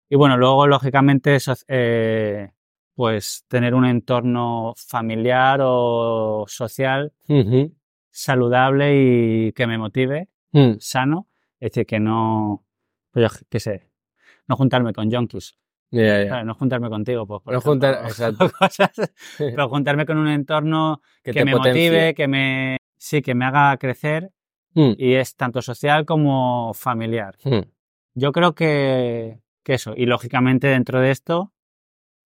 Y bueno, luego, lógicamente, eso, eh, pues tener un entorno familiar o social saludable y que me motive, Mm. sano. Es decir, que no, pues yo qué sé, no juntarme con junkies. No juntarme contigo, pues. por No ejemplo, juntar- exacto. cosas, pero juntarme con un entorno que, me potencie. motive, que me, sí, que me haga crecer Mm. y es tanto social como familiar. Mm. Yo creo que, que eso, y lógicamente dentro de esto,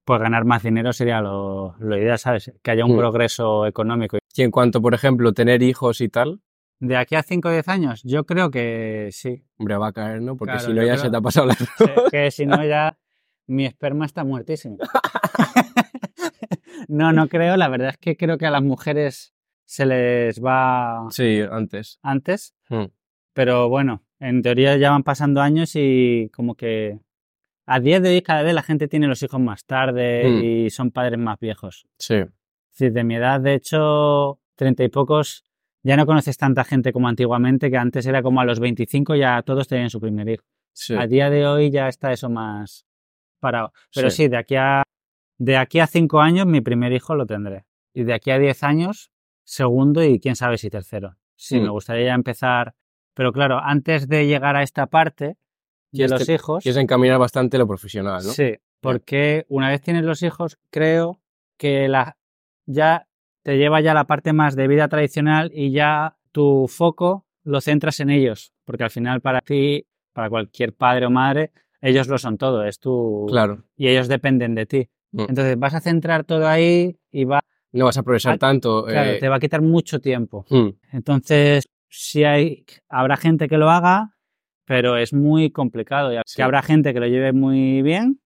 pues ganar más dinero sería lo, lo ideal, ¿sabes? Que haya un Mm. progreso económico. Y en cuanto, por ejemplo, tener hijos y tal, De aquí a 5 o 10 años, yo creo que sí. hombre, va a caer, ¿no? Porque Claro, si no ya creo- se te ha pasado la... que si no ya mi esperma está muertísimo. no, no creo. La verdad es que creo que a las mujeres se les va Sí, antes. antes. Mm. Pero bueno, en teoría ya van pasando años y como que a día de hoy cada vez la gente tiene los hijos más tarde Mm. y son padres más viejos. Sí. Es decir, de mi edad, de hecho, treinta y pocos, ya no conoces tanta gente como antiguamente, que antes era como a los 25 ya todos tenían su primer hijo. Sí. A día de hoy ya está eso más parado. Pero Sí. sí, de aquí a de aquí a cinco años mi primer hijo lo tendré. Y de aquí a diez años, segundo y quién sabe si tercero. Sí, Mm. me gustaría ya empezar. Pero claro, antes de llegar a esta parte de los te- hijos. Quieres encaminar bastante lo profesional, ¿no? Sí, porque una vez tienes los hijos, creo que la, ya te lleva ya la parte más de vida tradicional y ya tu foco lo centras en ellos, porque al final para ti, para cualquier padre o madre, ellos lo son todo, es tu Claro. y ellos dependen de ti. Mm. Entonces vas a centrar todo ahí y va, No vas a progresar tanto. claro, eh, te va a quitar mucho tiempo. mm, Entonces, sí hay, habrá gente que lo haga, pero es muy complicado. Y Sí. que habrá gente que lo lleve muy bien.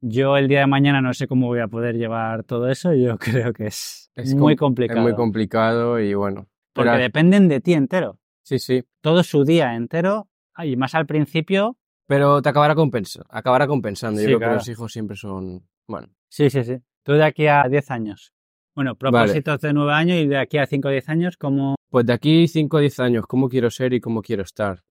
Yo el día de mañana no sé cómo voy a poder llevar todo eso. Yo creo que es, Es muy com- complicado. Es muy complicado y bueno. porque Pero- dependen de ti entero. Sí, sí. Todo su día entero. Y más al principio. Pero te acabará, compensa, acabará compensando. Yo Sí, creo claro. que los hijos siempre son. Bueno, Sí, sí, sí. Tú de aquí a 10 años. Bueno, propósitos de 9 años y de aquí a 5 o 10 años, como pues de aquí 5 o 10 años, ¿cómo quiero ser y cómo quiero estar?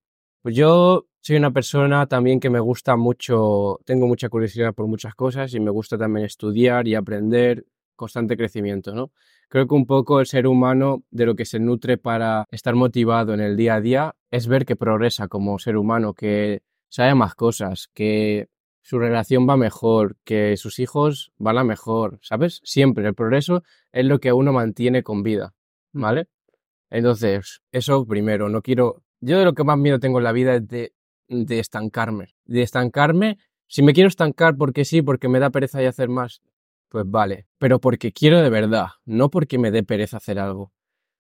Pues yo soy una persona también que me gusta mucho, tengo mucha curiosidad por muchas cosas y me gusta también estudiar y aprender, constante crecimiento, ¿no? Creo que un poco el ser humano de lo que se nutre para estar motivado en el día a día es ver que progresa como ser humano, que sabe más cosas, que su relación va mejor, que sus hijos van a mejor, ¿sabes? Siempre el progreso es lo que uno mantiene con vida, ¿vale? Entonces, eso primero, no quiero... Yo de lo que más miedo tengo en la vida es de, de estancarme. De estancarme, si me quiero estancar porque sí, porque me da pereza y hacer más, pues vale. Pero porque quiero de verdad, no porque me dé pereza hacer algo.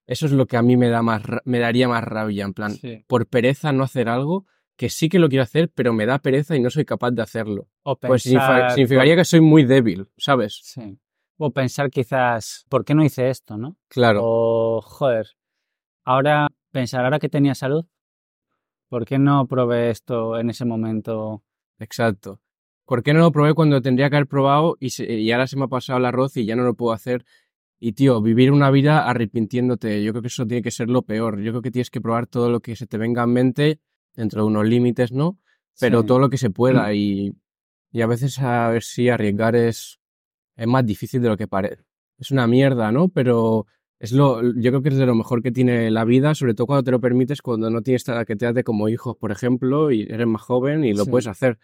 Eso es lo que a mí me, da más, me daría más rabia, en plan, Sí. por pereza no hacer algo que sí que lo quiero hacer, pero me da pereza y no soy capaz de hacerlo. o Pues pensar, significaría que soy muy débil, ¿sabes? Sí. O pensar quizás, ¿por qué no hice esto, no? Claro. O, joder, ahora pensar, ahora que tenía salud, ¿por qué no probé esto en ese momento? Exacto. ¿Por qué no lo probé cuando tendría que haber probado y, se- y ahora se me ha pasado el arroz y ya no lo puedo hacer? Y tío, vivir una vida arrepintiéndote, yo creo que eso tiene que ser lo peor. Yo creo que tienes que probar todo lo que se te venga en mente, dentro de unos límites, ¿no? Pero Sí. todo lo que se pueda y, y a veces a ver si arriesgar es, es más difícil de lo que parece. Es una mierda, ¿no? Pero es lo, yo creo que es de lo mejor que tiene la vida, sobre todo cuando te lo permites, cuando no tienes que te como hijos, por ejemplo, y eres más joven y lo Sí. puedes hacer.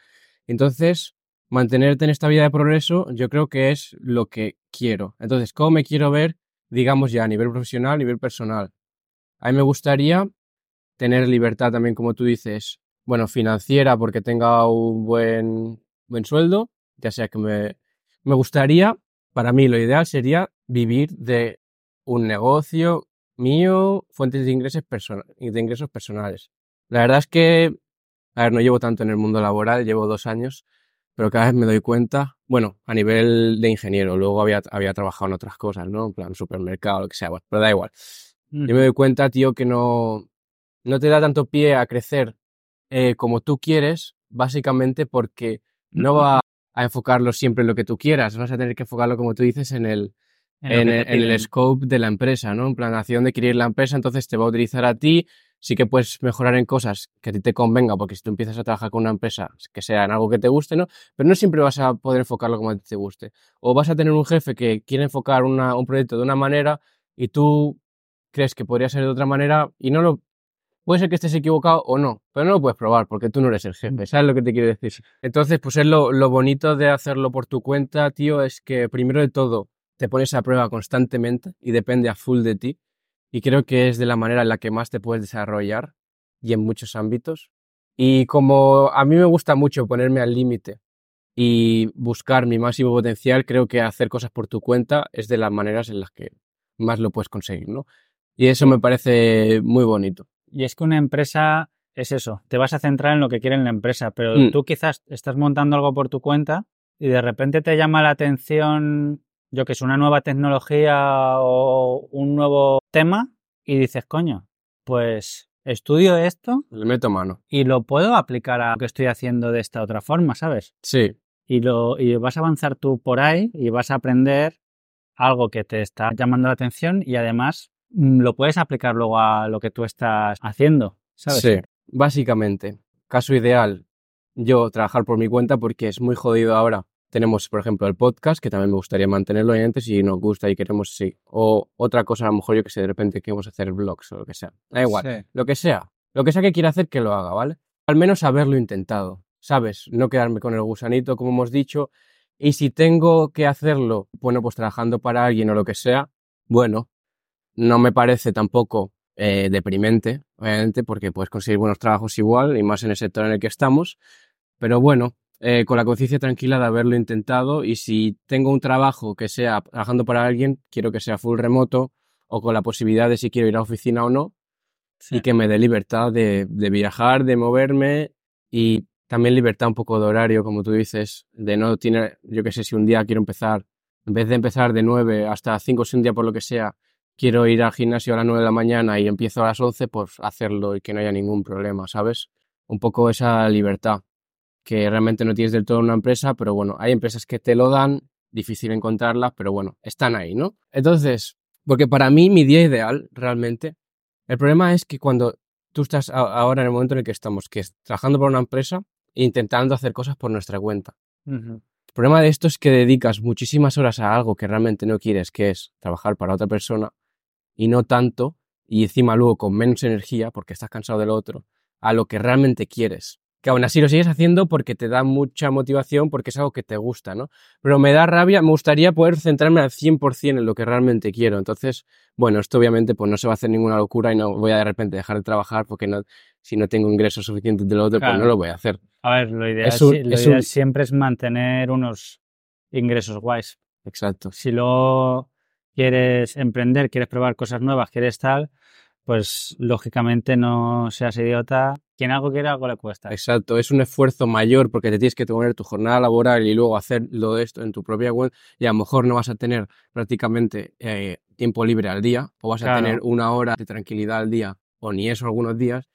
Entonces, mantenerte en esta vida de progreso, yo creo que es lo que quiero. Entonces, ¿cómo me quiero ver, digamos ya a nivel profesional, a nivel personal? A mí me gustaría tener libertad también, como tú dices, bueno, financiera porque tenga un buen, buen sueldo, ya sea que me, me gustaría, para mí lo ideal sería vivir de un negocio mío, fuentes de ingresos, de ingresos personales. La verdad es que, a ver, no llevo tanto en el mundo laboral, llevo dos años, pero cada vez me doy cuenta, bueno, a nivel de ingeniero, luego había, había trabajado en otras cosas, ¿no? En plan supermercado, lo que sea, bueno, pero da igual. Yo me doy cuenta, tío, que no, no te da tanto pie a crecer eh, como tú quieres, básicamente porque no va a enfocarlo siempre en lo que tú quieras, vas a tener que enfocarlo, como tú dices, en el, En lo en, el, en scope de la empresa, ¿no? En plan, hacia dónde quiere ir la empresa, entonces te va a utilizar a ti, sí que puedes mejorar en cosas que a ti te convenga, porque si tú empiezas a trabajar con una empresa que sea en algo que te guste, ¿no? Pero no siempre vas a poder enfocarlo como a ti te guste. O vas a tener un jefe que quiere enfocar una- un proyecto de una manera y tú crees que podría ser de otra manera y no lo... Puede ser que estés equivocado o no, pero no lo puedes probar porque tú no eres el jefe, ¿sabes lo que te quiero decir? Entonces, pues es lo, lo bonito de hacerlo por tu cuenta, tío, es que primero de todo te pones a prueba constantemente y depende a full de ti. Y creo que es de la manera en la que más te puedes desarrollar y en muchos ámbitos. Y como a mí me gusta mucho ponerme al límite y buscar mi máximo potencial, creo que hacer cosas por tu cuenta es de las maneras en las que más lo puedes conseguir, ¿no? Y eso me parece muy bonito. Y es que una empresa es eso, te vas a centrar en lo que quiere la empresa, pero Mm. tú quizás estás montando algo por tu cuenta y de repente te llama la atención, yo que es una nueva tecnología o un nuevo tema y dices, coño, pues estudio esto Le meto mano. y lo puedo aplicar a lo que estoy haciendo de esta otra forma, ¿sabes? Sí, Y, lo, y vas a avanzar tú por ahí y vas a aprender algo que te está llamando la atención y además mm, lo puedes aplicar luego a lo que tú estás haciendo, ¿sabes? Sí, básicamente. Caso ideal, yo trabajar por mi cuenta porque es muy jodido ahora. Tenemos, por ejemplo, el podcast, que también me gustaría mantenerlo obviamente si nos gusta y queremos, sí. O otra cosa, a lo mejor yo que sé, de repente queremos hacer vlogs o lo que sea. Da igual. Sí. Lo que sea. Lo que sea que quiera hacer, que lo haga, ¿vale? Al menos haberlo intentado, ¿sabes? No quedarme con el gusanito, como hemos dicho. Y si tengo que hacerlo, bueno, pues trabajando para alguien o lo que sea, bueno, no me parece tampoco eh, deprimente, obviamente, porque puedes conseguir buenos trabajos igual, y más en el sector en el que estamos. Pero bueno, eh, con la conciencia tranquila de haberlo intentado, y si tengo un trabajo que sea trabajando para alguien, quiero que sea full remoto, o con la posibilidad de si quiero ir a oficina o no, Sí. y que me dé libertad de, de viajar, de moverme y también libertad un poco de horario, como tú dices, de no tener, yo qué sé, si un día quiero empezar, en vez de empezar de 9 hasta 5, si un día por lo que sea, quiero ir al gimnasio a las 9 de la mañana y empiezo a las 11, pues hacerlo y que no haya ningún problema, ¿sabes? Un poco esa libertad que realmente no tienes del todo una empresa, pero bueno, hay empresas que te lo dan, difícil encontrarlas, pero bueno, están ahí, ¿no? Entonces, porque para mí mi día ideal, realmente, el problema es que cuando tú estás ahora en el momento en el que estamos, que es trabajando para una empresa e intentando hacer cosas por nuestra cuenta. El problema de esto es que dedicas muchísimas horas a algo que realmente no quieres, que es trabajar para otra persona, y no tanto, y encima luego con menos energía, porque estás cansado del otro, a lo que realmente quieres. Que aún así lo sigues haciendo porque te da mucha motivación, porque es algo que te gusta, ¿no? Pero me da rabia, me gustaría poder centrarme al 100% en lo que realmente quiero. Entonces, bueno, esto obviamente pues no se va a hacer ninguna locura y no voy a de repente dejar de trabajar porque no, si no tengo ingresos suficientes del otro, Claro. pues no lo voy a hacer. A ver, lo ideal, Es un- sí- lo es ideal un- siempre es mantener unos ingresos guays. Exacto. Si luego quieres emprender, quieres probar cosas nuevas, quieres tal, pues lógicamente no seas idiota. Quien algo quiere, algo le cuesta. Exacto, es un esfuerzo mayor porque te tienes que poner tu jornada laboral y luego hacerlo de esto en tu propia web y a lo mejor no vas a tener prácticamente eh, tiempo libre al día o vas a tener una hora de tranquilidad al día o ni eso algunos días.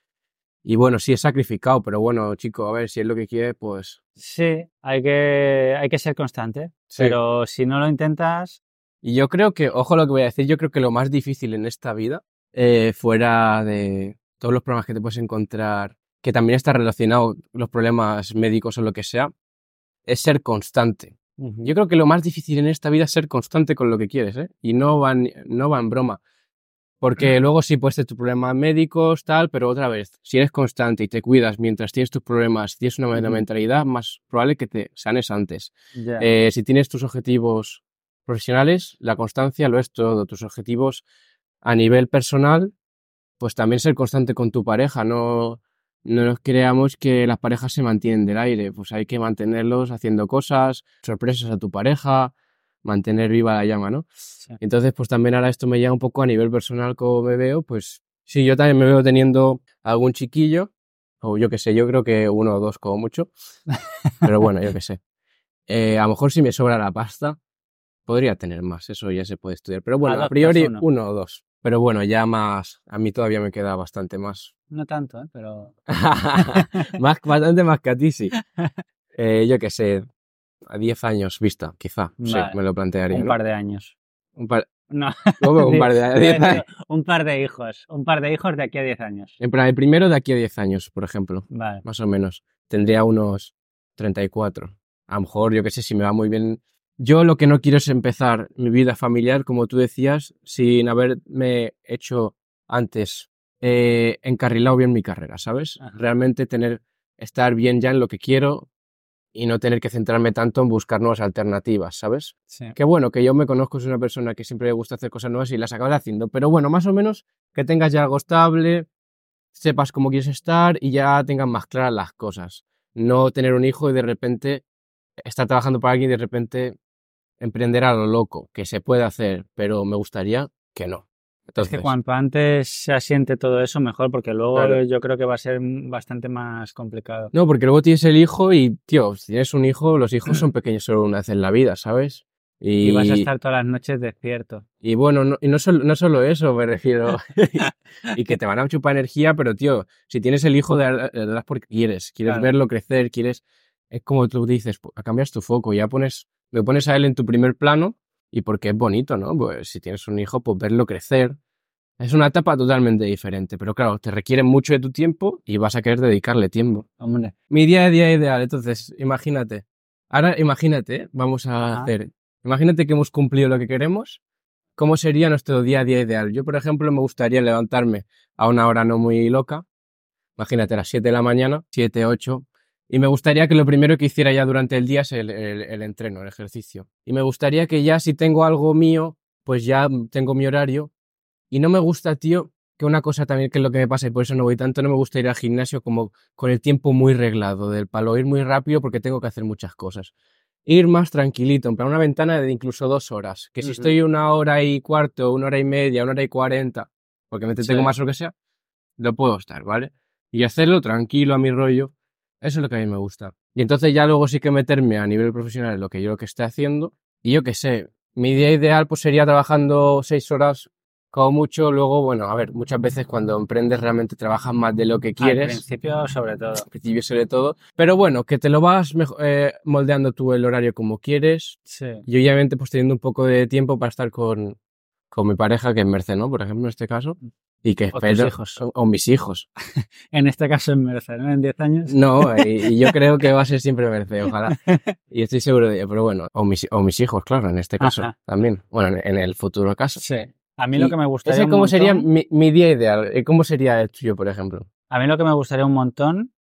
Y bueno, sí es sacrificado, pero bueno, chico, a ver, si es lo que quieres, pues Sí, hay que, hay que ser constante, Sí. pero si no lo intentas, Y yo creo que, ojo lo que voy a decir, yo creo que lo más difícil en esta vida, eh, fuera de todos los problemas que te puedes encontrar, que también está relacionado los problemas médicos o lo que sea, es ser constante. Yo creo que lo más difícil en esta vida es ser constante con lo que quieres, ¿eh? Y no va, en- no va en broma. Porque luego sí puedes tener tus problemas médicos, tal, pero otra vez, si eres constante y te cuidas mientras tienes tus problemas, tienes una buena mentalidad, más probable que te sanes antes. Eh, si tienes tus objetivos profesionales, la constancia lo es todo. Tus objetivos a nivel personal, pues también ser constante con tu pareja. No, no nos creamos que las parejas se mantienen del aire. Pues hay que mantenerlos haciendo cosas, sorpresas a tu pareja, mantener viva la llama, ¿no? Sí. Entonces, pues también ahora esto me llega un poco a nivel personal como me veo, pues sí, yo también me veo teniendo algún chiquillo, o yo qué sé, yo creo que uno o dos como mucho, pero bueno, yo qué sé. Eh, a lo mejor si me sobra la pasta, podría tener más, eso ya se puede estudiar, pero bueno, a priori uno. uno o dos. Pero bueno, ya más, a mí todavía me queda bastante más. No tanto, ¿eh? Pero... más bastante más que a ti, sí. Eh, yo qué sé, a 10 años vista, quizá, sí, me lo plantearía. un ¿no? par de años. Un par- No. ¿Cómo? Un par de Iba a 10 decir, años. Un par de hijos. Un par de hijos de aquí a 10 años. En plan, el primero de aquí a 10 años, por ejemplo, Vale. más o menos. Tendría unos 34. A lo mejor, yo qué sé, si me va muy bien. Yo lo que no quiero es empezar mi vida familiar, como tú decías, sin haberme hecho antes eh, encarrilado bien mi carrera, ¿sabes? Ajá. Realmente tener, estar bien ya en lo que quiero y no tener que centrarme tanto en buscar nuevas alternativas, ¿sabes? Sí. Que bueno, que yo me conozco, soy una persona que siempre le gusta hacer cosas nuevas y las acabo haciendo. Pero bueno, más o menos que tengas ya algo estable, sepas cómo quieres estar y ya tengas más claras las cosas. No tener un hijo y de repente estar trabajando para alguien y de repente emprender a lo loco, que se puede hacer, pero me gustaría que no. Es Entonces, que cuanto antes se asiente todo eso, mejor, porque luego Claro. yo creo que va a ser bastante más complicado. No, porque luego tienes el hijo y, tío, si tienes un hijo, los hijos son pequeños solo una vez en la vida, ¿sabes? Y, vas a estar todas las noches despierto. Y bueno, no, y no, solo, no solo eso, me refiero. y que te van a chupar energía, pero tío, si tienes el hijo, de es porque quieres. Quieres Claro. verlo crecer, quieres. Es como tú dices, cambias tu foco, ya pones. Lo pones a él en tu primer plano y porque es bonito, ¿no? Pues si tienes un hijo, pues verlo crecer. Es una etapa totalmente diferente, pero claro, te requiere mucho de tu tiempo y vas a querer dedicarle tiempo. Hombre, Mi día a día ideal, entonces, imagínate. Ahora, imagínate, vamos a Ajá. hacer. Imagínate que hemos cumplido lo que queremos. ¿Cómo sería nuestro día a día ideal? Yo, por ejemplo, me gustaría levantarme a una hora no muy loca. Imagínate, a las 7 de la mañana, 7, 8. Y me gustaría que lo primero que hiciera ya durante el día es el, el- el entreno, el ejercicio. Y me gustaría que ya si tengo algo mío, pues ya tengo mi horario. Y no me gusta, tío, que una cosa también que es lo que me pasa y por eso no voy tanto, no me gusta ir al gimnasio como con el tiempo muy reglado, del palo, ir muy rápido porque tengo que hacer muchas cosas. Ir más tranquilito, en plan una ventana de incluso dos horas. Que si estoy una hora y cuarto, una hora y media, una hora y cuarenta, porque me Sí. más o lo que sea, lo puedo estar, ¿vale? Y hacerlo tranquilo a mi rollo, eso es lo que a mí me gusta. Y entonces ya luego sí que meterme a nivel profesional en lo que yo lo que esté haciendo. Y yo qué sé, mi día ideal pues sería trabajando seis horas como mucho. Luego, bueno, a ver, muchas veces cuando emprendes realmente trabajas más de lo que al quieres. principio sobre todo. Al principio sobre todo. Pero bueno, que te lo vas eh, moldeando tú el horario como quieres. Sí. Y obviamente pues teniendo un poco de tiempo para estar con, con mi pareja, que es Merce, ¿no? Por ejemplo, en este caso. Y que espero... hijos. O, o mis hijos. En este caso en Merced, ¿no? En 10 años. No, y, y yo creo que va a ser siempre Merce, ojalá. Y estoy seguro de ello, pero bueno, o mis, o mis hijos, claro, en este caso Ajá. también. Bueno, en, en el futuro caso. Sí. A mí Y lo que me gustaría Ese cómo sería montón- mi, mi día ideal, Eh, ¿cómo sería el tuyo, por ejemplo? A mí lo que me gustaría un montón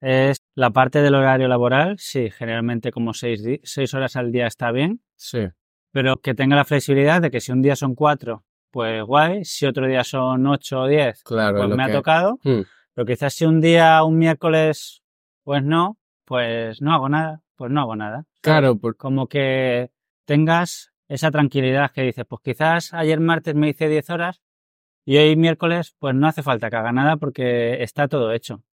es la parte del horario laboral. Sí, generalmente como seis, seis horas al día está bien, Sí, pero que tenga la flexibilidad de que si un día son cuatro, pues guay. Si otro día son ocho o diez, claro. pues me que- ha tocado. Hmm, Pero quizás si un día, un miércoles, pues no, pues no hago nada, pues no hago nada. Claro, por- Como que tengas esa tranquilidad que dices, pues quizás ayer martes me hice 10 horas y hoy miércoles, pues no hace falta que haga nada porque está todo hecho.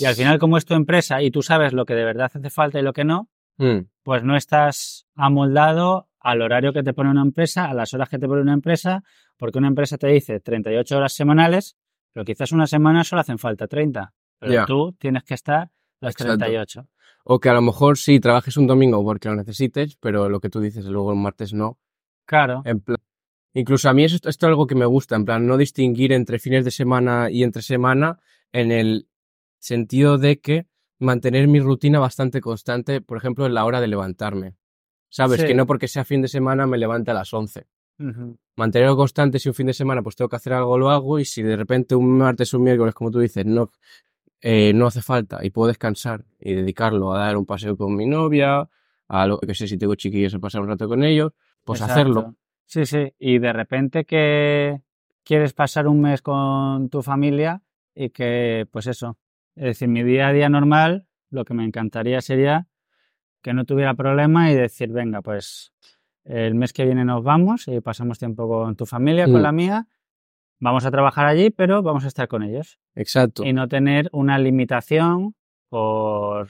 Y al final, como es tu empresa y tú sabes lo que de verdad hace falta y lo que no, Hmm, pues no estás amoldado al horario que te pone una empresa, a las horas que te pone una empresa, porque una empresa te dice 38 horas semanales, pero quizás una semana solo hacen falta 30. Pero tú tienes que estar las Exacto. 38. O que a lo mejor sí trabajes un domingo porque lo necesites, pero lo que tú dices luego el martes no. Claro. En plan, incluso a mí esto, esto es algo que me gusta, en plan, no distinguir entre fines de semana y entre semana en el sentido de que mantener mi rutina bastante constante, por ejemplo, en la hora de levantarme. ¿Sabes? Sí. Que no porque sea fin de semana me levante a las 11. Ujú. Mantenerlo constante, si un fin de semana pues tengo que hacer algo, lo hago. Y si de repente un martes o un miércoles, como tú dices, no, eh, no hace falta y puedo descansar y dedicarlo a dar un paseo con mi novia, a lo que sé, si tengo chiquillos, a pasar un rato con ellos, pues Exacto. hacerlo. Sí, sí. Y de repente que quieres pasar un mes con tu familia y que, pues eso. Es decir, mi día a día normal, lo que me encantaría sería que no tuviera problema y decir, venga, pues el mes que viene nos vamos y pasamos tiempo con tu familia, Mm. con la mía. Vamos a trabajar allí, pero vamos a estar con ellos. Exacto. Y no tener una limitación por...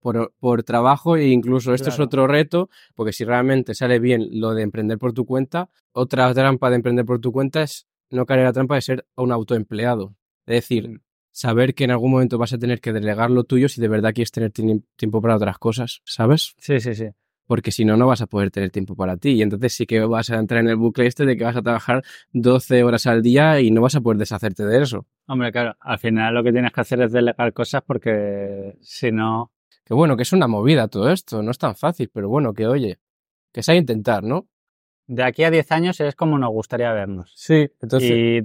por, por trabajo e incluso esto es otro reto, porque si realmente sale bien lo de emprender por tu cuenta, otra trampa de emprender por tu cuenta es no caer en la trampa de ser un autoempleado. Es decir, Mm. Saber que en algún momento vas a tener que delegar lo tuyo si de verdad quieres tener ti- tiempo para otras cosas, ¿sabes? Sí, sí, sí. Porque si no, no vas a poder tener tiempo para ti. Y entonces sí que vas a entrar en el bucle este de que vas a trabajar 12 horas al día y no vas a poder deshacerte de eso. Hombre, claro, al final lo que tienes que hacer es delegar cosas porque si no, Que bueno, que es una movida todo esto, no es tan fácil, pero bueno, que oye, que sea intentar, ¿no? de aquí a 10 años es como nos gustaría vernos. Sí, entonces... y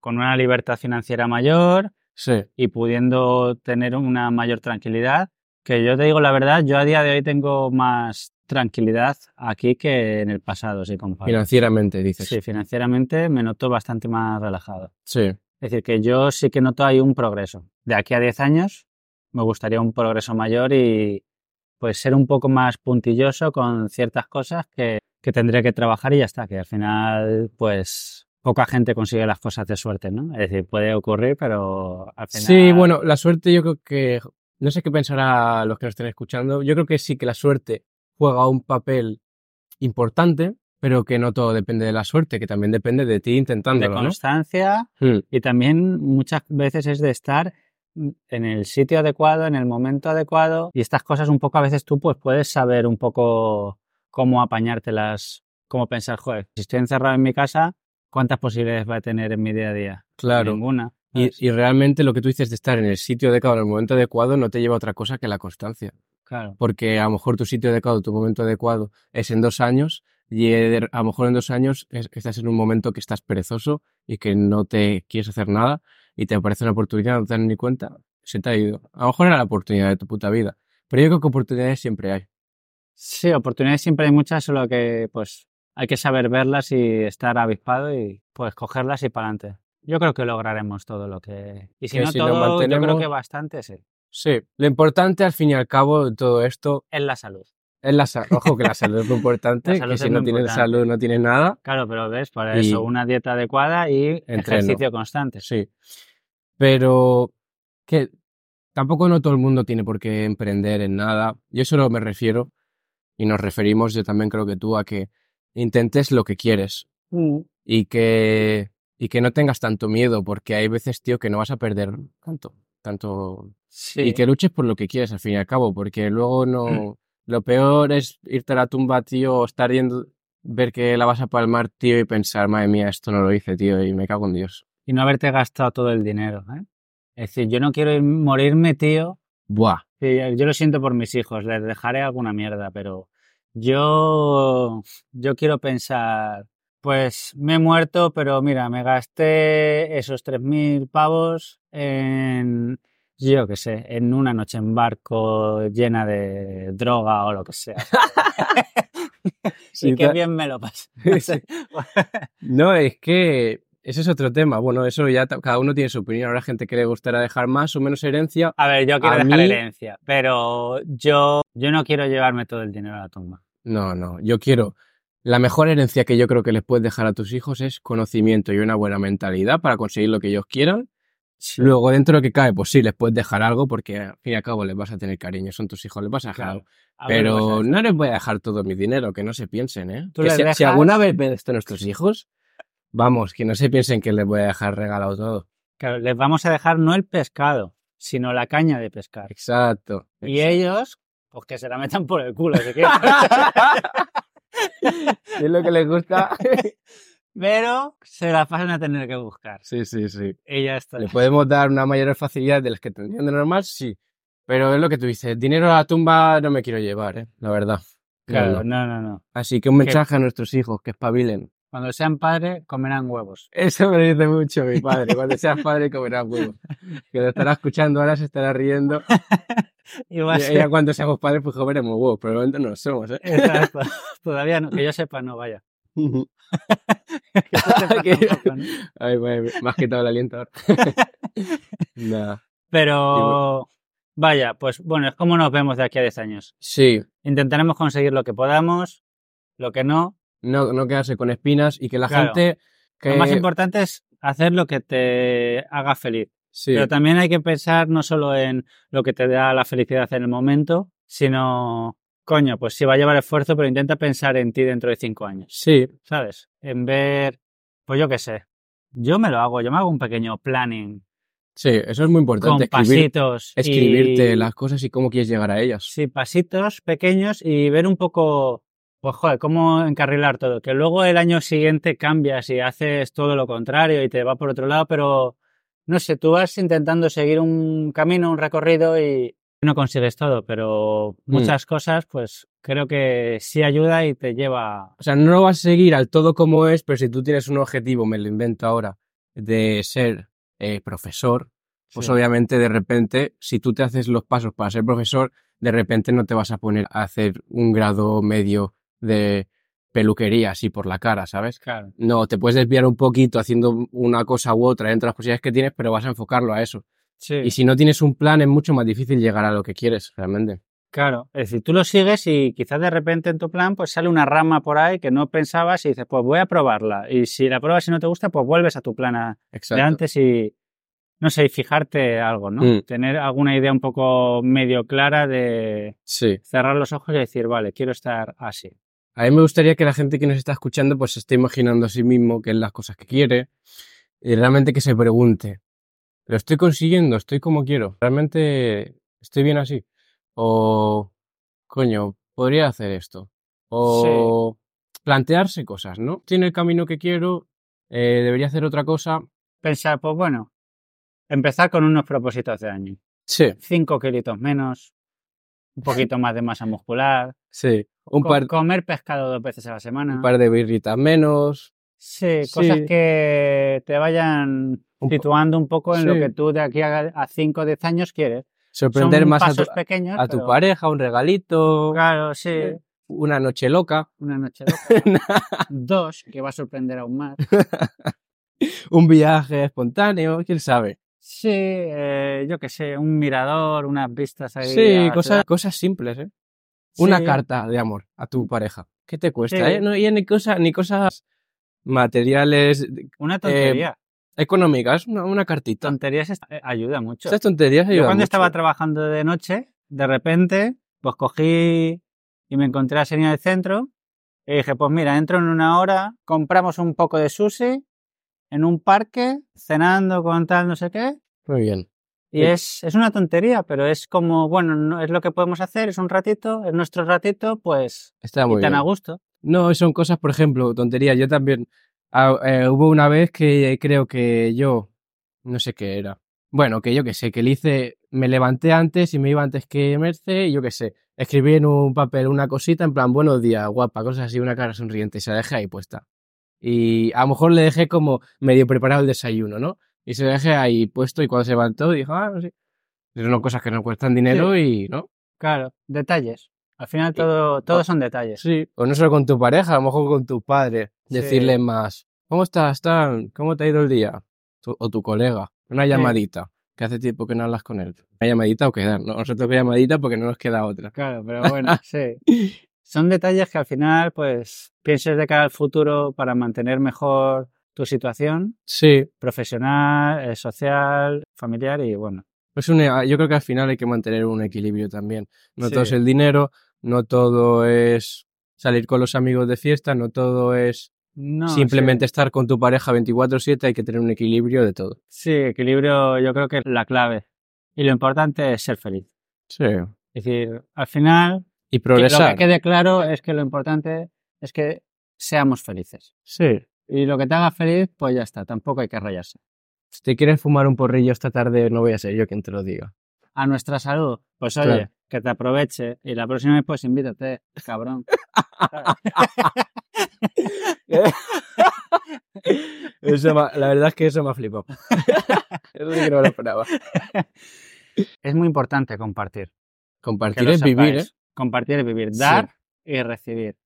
con una libertad financiera mayor Sí. y pudiendo tener una mayor tranquilidad. Que yo te digo la verdad, yo a día de hoy tengo más tranquilidad aquí que en el pasado, si comparo. Financieramente, dices. Sí, financieramente me noto bastante más relajado. Sí. Es decir, que yo sí que noto ahí un progreso. De aquí a 10 años me gustaría un progreso mayor y pues ser un poco más puntilloso con ciertas cosas que, que tendré que trabajar y ya está, que al final pues poca gente consigue las cosas de suerte, ¿no? Es decir, puede ocurrir, pero al final... Sí, bueno, la suerte yo creo que... No sé qué pensará los que nos estén escuchando. Yo creo que sí que la suerte juega un papel importante, pero que no todo depende de la suerte, que también depende de ti de intentándolo, ¿no? constancia Mm, y también muchas veces es de estar en el sitio adecuado, en el momento adecuado y estas cosas un poco a veces tú pues puedes saber un poco cómo apañártelas, cómo pensar, joder, si estoy encerrado en mi casa, ¿cuántas posibilidades va a tener en mi día a día? Claro. Ninguna. Y, realmente lo que tú dices de estar en el sitio adecuado, en el momento adecuado, no te lleva a otra cosa que la constancia. Claro. Porque a lo mejor tu sitio adecuado, tu momento adecuado es en dos años y eh, a lo mejor en dos años es- estás en un momento que estás perezoso y que no te quieres hacer nada y te aparece una oportunidad, no te das ni cuenta, se te ha ido. A lo mejor era la oportunidad de tu puta vida. Pero yo creo que oportunidades siempre hay. Sí, oportunidades siempre hay muchas, solo que pues hay que saber verlas y estar avispado y pues cogerlas y para adelante. Yo creo que lograremos todo lo que... Y si Que no si todo, yo creo mantenemos- que bastante, sí. Sí, lo importante al fin y al cabo de todo esto Es la salud. es la salud. Ojo que la salud es muy importante, que si no tienes salud no tienes nada. Claro, pero ves, para Y- eso, una dieta adecuada y Entreno. ejercicio constante. Sí. Pero que tampoco no todo el mundo tiene por qué emprender en nada. Yo solo me refiero, y nos referimos, yo también creo que tú, a que intentes lo que quieres y que, y que no tengas tanto miedo, porque hay veces, tío, que no vas a perder tanto, tanto. Sí. Y que luches por lo que quieres al fin y al cabo, porque luego no. Lo peor es irte a la tumba, tío, o estar yendo, ver que la vas a palmar, tío, y pensar, madre mía, esto no lo hice, tío, y me cago en Dios. Y no haberte gastado todo el dinero. ¿eh? Es decir, yo no quiero ir- morirme, tío. Buah. Sí, yo lo siento por mis hijos, les dejaré alguna mierda, pero yo, yo quiero pensar, pues me he muerto, pero mira, me gasté esos 3.000 pavos en, yo qué sé, en una noche en barco llena de droga o lo que sea. Sí, y qué bien me lo pasé. No, es que ese es otro tema. Bueno, eso ya cada uno tiene su opinión. Habrá gente que le gustará dejar más o menos herencia. A ver, yo quiero A dejar mí- herencia, pero yo, yo no quiero llevarme todo el dinero a la tumba. No, no. Yo quiero. La mejor herencia que yo creo que les puedes dejar a tus hijos es conocimiento y una buena mentalidad para conseguir lo que ellos quieran. Luego, dentro de lo que cae, pues sí, les puedes dejar algo porque al fin y al cabo les vas a tener cariño. Son tus hijos, les vas a dejar Claro. algo. A ver, Pero pues, no les voy a dejar todo mi dinero, que no se piensen, ¿eh? Tú Que les si, alguna vez ven esto a nuestros hijos, vamos, que no se piensen que les voy a dejar regalado todo. Claro, les vamos a dejar no el pescado, sino la caña de pescar. Exacto. Y exacto. ellos, pues que se la metan por el culo, si quieren. Si es lo que les gusta. Pero se la pasan a tener que buscar. Sí, sí, sí. Y ya está. Le podemos dar una mayor facilidad de las que tendrían de normal, sí. Pero es lo que tú dices, dinero a la tumba no me quiero llevar, ¿eh? La verdad. Claro, no. no, no, no. Así que un mensaje a nuestros hijos, que espabilen. Cuando sean padres, comerán huevos. Eso me lo dice mucho mi padre. Cuando seas padre comerás huevos. Que lo estará escuchando ahora, se estará riendo. Y ya cuando seamos padres, pues comeremos huevos. Pero de momento no lo somos, ¿eh? Exacto. Todavía no, que yo sepa, no, vaya. Que tampoco, ¿no? Ay, me me has quitado el aliento ahora. Nada. Pero, vaya, pues bueno, es como nos vemos de aquí a 10 años. Sí, Intentaremos conseguir lo que podamos, lo que no. No, no quedarse con espinas y que la Claro. gente... Que... Lo más importante es hacer lo que te haga feliz. Sí, Pero también hay que pensar no solo en lo que te da la felicidad en el momento, sino, coño, pues sí va a llevar esfuerzo, pero intenta pensar en ti dentro de cinco años, sí, ¿sabes? En ver, pues yo qué sé. Yo me lo hago, yo me hago un pequeño planning sí, eso es muy con importante. Escribir, pasitos. escribirte y- las cosas y cómo quieres llegar a ellas. Sí, pasitos pequeños y ver un poco, pues joder, cómo encarrilar todo. Que luego el año siguiente cambias y haces todo lo contrario y te va por otro lado, pero no sé, tú vas intentando seguir un camino, un recorrido y no consigues todo, pero muchas cosas, pues creo que sí ayuda y te lleva. O sea, no lo vas a seguir al todo como es, pero si tú tienes un objetivo, me lo invento ahora, de ser eh, profesor, pues Sí. obviamente de repente, si tú te haces los pasos para ser profesor, de repente no te vas a poner a hacer un grado medio de peluquería así por la cara, ¿sabes? Claro. No, te puedes desviar un poquito haciendo una cosa u otra dentro de las posibilidades que tienes, pero vas a enfocarlo a eso. Sí. Y si no tienes un plan, es mucho más difícil llegar a lo que quieres, realmente. Claro, es decir, tú lo sigues y quizás de repente en tu plan pues sale una rama por ahí que no pensabas y dices, pues voy a probarla. Y si la pruebas y no te gusta, pues vuelves a tu plan a- de antes y, no sé, y fijarte algo, ¿no? Mm. Tener alguna idea un poco medio clara de Sí. cerrar los ojos y decir, vale, quiero estar así. A mí me gustaría que la gente que nos está escuchando pues se esté imaginando a sí mismo qué es las cosas que quiere y realmente que se pregunte, ¿lo estoy consiguiendo? ¿Estoy como quiero? ¿Realmente estoy bien así? O, coño, podría hacer esto. O plantearse cosas, ¿no? Tiene el camino que quiero, eh, debería hacer otra cosa. Pensar, pues bueno, empezar con unos propósitos de año. Sí, Cinco kilitos menos, un poquito más de masa muscular, sí. Un co- par, comer pescado dos veces a la semana. un par de birritas menos. Sí, Sí. cosas que te vayan Un situando un poco en lo que tú de aquí a, a 5 o 10 años quieres. Sorprender Son más a tu, pasos pequeños. a tu pero- pareja, un regalito, Claro, sí. una noche loca, Una noche loca. Dos, que va a sorprender aún más. un viaje espontáneo, quién sabe. Sí, eh, yo qué sé, un mirador, unas vistas ahí. Sí, cosas, cosas simples, ¿eh? Una Sí, carta de amor a tu pareja. ¿Qué te cuesta? Sí. eh? No, y ni, cosa, ni cosas materiales Una tontería. económicas, una, una cartita. Tonterías eh, ayuda mucho. Estas tonterías Yo ayudan cuando mucho. estaba trabajando de noche, de repente, pues cogí y me encontré a Senia del centro y dije, pues mira, entro en una hora, compramos un poco de sushi en un parque, cenando con tal, no sé qué. Muy bien. Y Sí. es, es una tontería, pero es como, bueno, no, es lo que podemos hacer, es un ratito, es nuestro ratito, pues, Está y muy tan bien. a gusto. No, son cosas, por ejemplo, tonterías. Yo también. ah, eh, hubo una vez que creo que yo. No sé qué era. Bueno, que yo qué sé, que le hice. Me levanté antes y me iba antes que Merce y yo qué sé. Escribí en un papel una cosita en plan, buenos días, guapa, cosas así, una cara sonriente y se la dejé ahí puesta. Y a lo mejor le dejé como medio preparado el desayuno, ¿no? Y se lo dejé ahí puesto y cuando se levantó dijo, ah, no sé. Son cosas que no cuestan dinero y, ¿no? Claro, detalles. Al final todo, todo son detalles. Sí, o no solo con tu pareja, a lo mejor con tu padre. Sí. Decirle más, ¿cómo estás, Stan? ¿Cómo te ha ido el día? Tu- o tu colega, una llamadita, que hace tiempo que no hablas con él. Una llamadita o quedar, ¿no? Nosotros que llamadita porque no nos queda otra. Claro, pero bueno, sí. Son detalles que al final, pues, pienses de cara al futuro para mantener mejor tu situación Sí, profesional, eh, social, familiar y bueno. es un, yo creo que al final hay que mantener un equilibrio también. No Sí. todo es el dinero, no todo es salir con los amigos de fiesta, no todo es No, simplemente estar con tu pareja 24/7, hay que tener un equilibrio de todo. Sí, equilibrio yo creo que es la clave. Y lo importante es ser feliz. Sí. Es decir, al final, Y que lo progresar. que quede claro es que lo importante es que seamos felices. Sí. Y lo que te haga feliz, pues ya está, tampoco hay que rayarse. Si te quieres fumar un porrillo esta tarde, no voy a ser yo quien te lo diga. A nuestra salud, pues oye, Claro. que te aproveche y la próxima vez pues invítate, cabrón. Eso me- la verdad es que eso me ha flipado. eso sí que no me lo esperaba. es muy importante compartir. Compartir es vivir, ¿eh? Compartir es vivir, Sí. dar y recibir.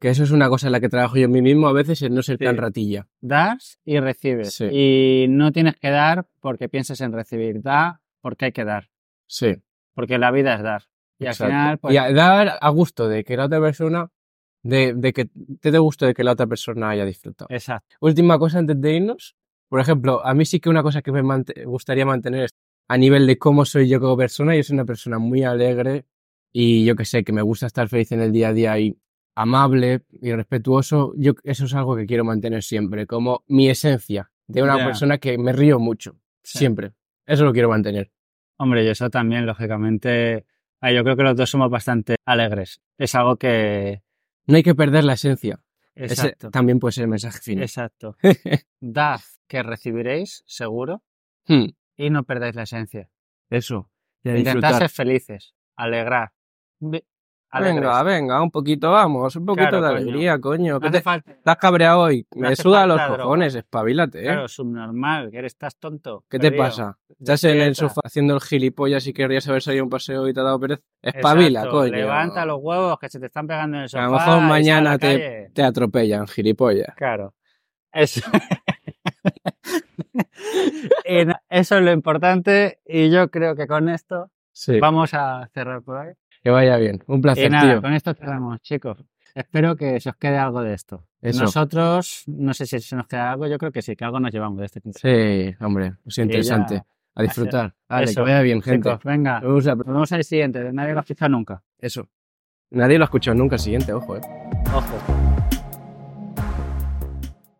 Que eso es una cosa en la que trabajo yo en mí mismo a veces, en no ser Sí. tan ratilla. Das y recibes. Sí. Y no tienes que dar porque pienses en recibir. Da porque hay que dar. Sí. Porque la vida es dar. Y exacto. al final, pues, Y a dar a gusto de que la otra persona, de, de que te dé gusto de que la otra persona haya disfrutado. exacto. Última cosa antes de irnos. Por ejemplo, a mí sí que una cosa que me gustaría mantener es a nivel de cómo soy yo como persona. Yo soy una persona muy alegre y yo que sé, que me gusta estar feliz en el día a día y amable y respetuoso. Yo, eso es algo que quiero mantener siempre, como mi esencia de una persona que me río mucho. Sí. Siempre. Eso lo quiero mantener. Hombre, y eso también, lógicamente, yo creo que los dos somos bastante alegres. Es algo que... No hay que perder la esencia. Ese Exacto. también puede ser el mensaje final. Exacto. Dad que recibiréis, seguro, Hmm, y no perdáis la esencia. Eso. Intentad ser felices, alegrar. Venga, venga, un poquito, vamos, un poquito Claro, de coño. alegría, coño. No ¿Qué hace te, falta. has cabreado hoy? No Me hace suda los falta droga. cojones, espabilate, ¿eh? Claro, subnormal, que eres estás tonto. ¿Qué te pasa? Estás en el sofá haciendo el gilipollas y querrías haber salido a un paseo y te ha dado pereza. Espabila, Exacto, coño. Levanta los huevos que se te están pegando en el A sofá. lo mejor a mañana te-. Te atropellan, gilipollas. Claro. Eso. Es lo importante y yo creo que con esto Sí. vamos a cerrar por ahí. Que vaya bien. Un Y placer, nada, tío. con esto cerramos, chicos. Espero que se os quede algo de esto. Eso. Nosotros, no sé si se nos queda algo, yo creo que sí, que algo nos llevamos de este tiempo. Sí, hombre. Es Y ya- interesante. A disfrutar. Vale, Eso. que vaya bien, gente. Chicos, venga, Nos vemos- el siguiente. Nadie lo ha escuchado nunca. Eso. Nadie lo ha escuchado nunca el siguiente, ojo, eh. Ojo.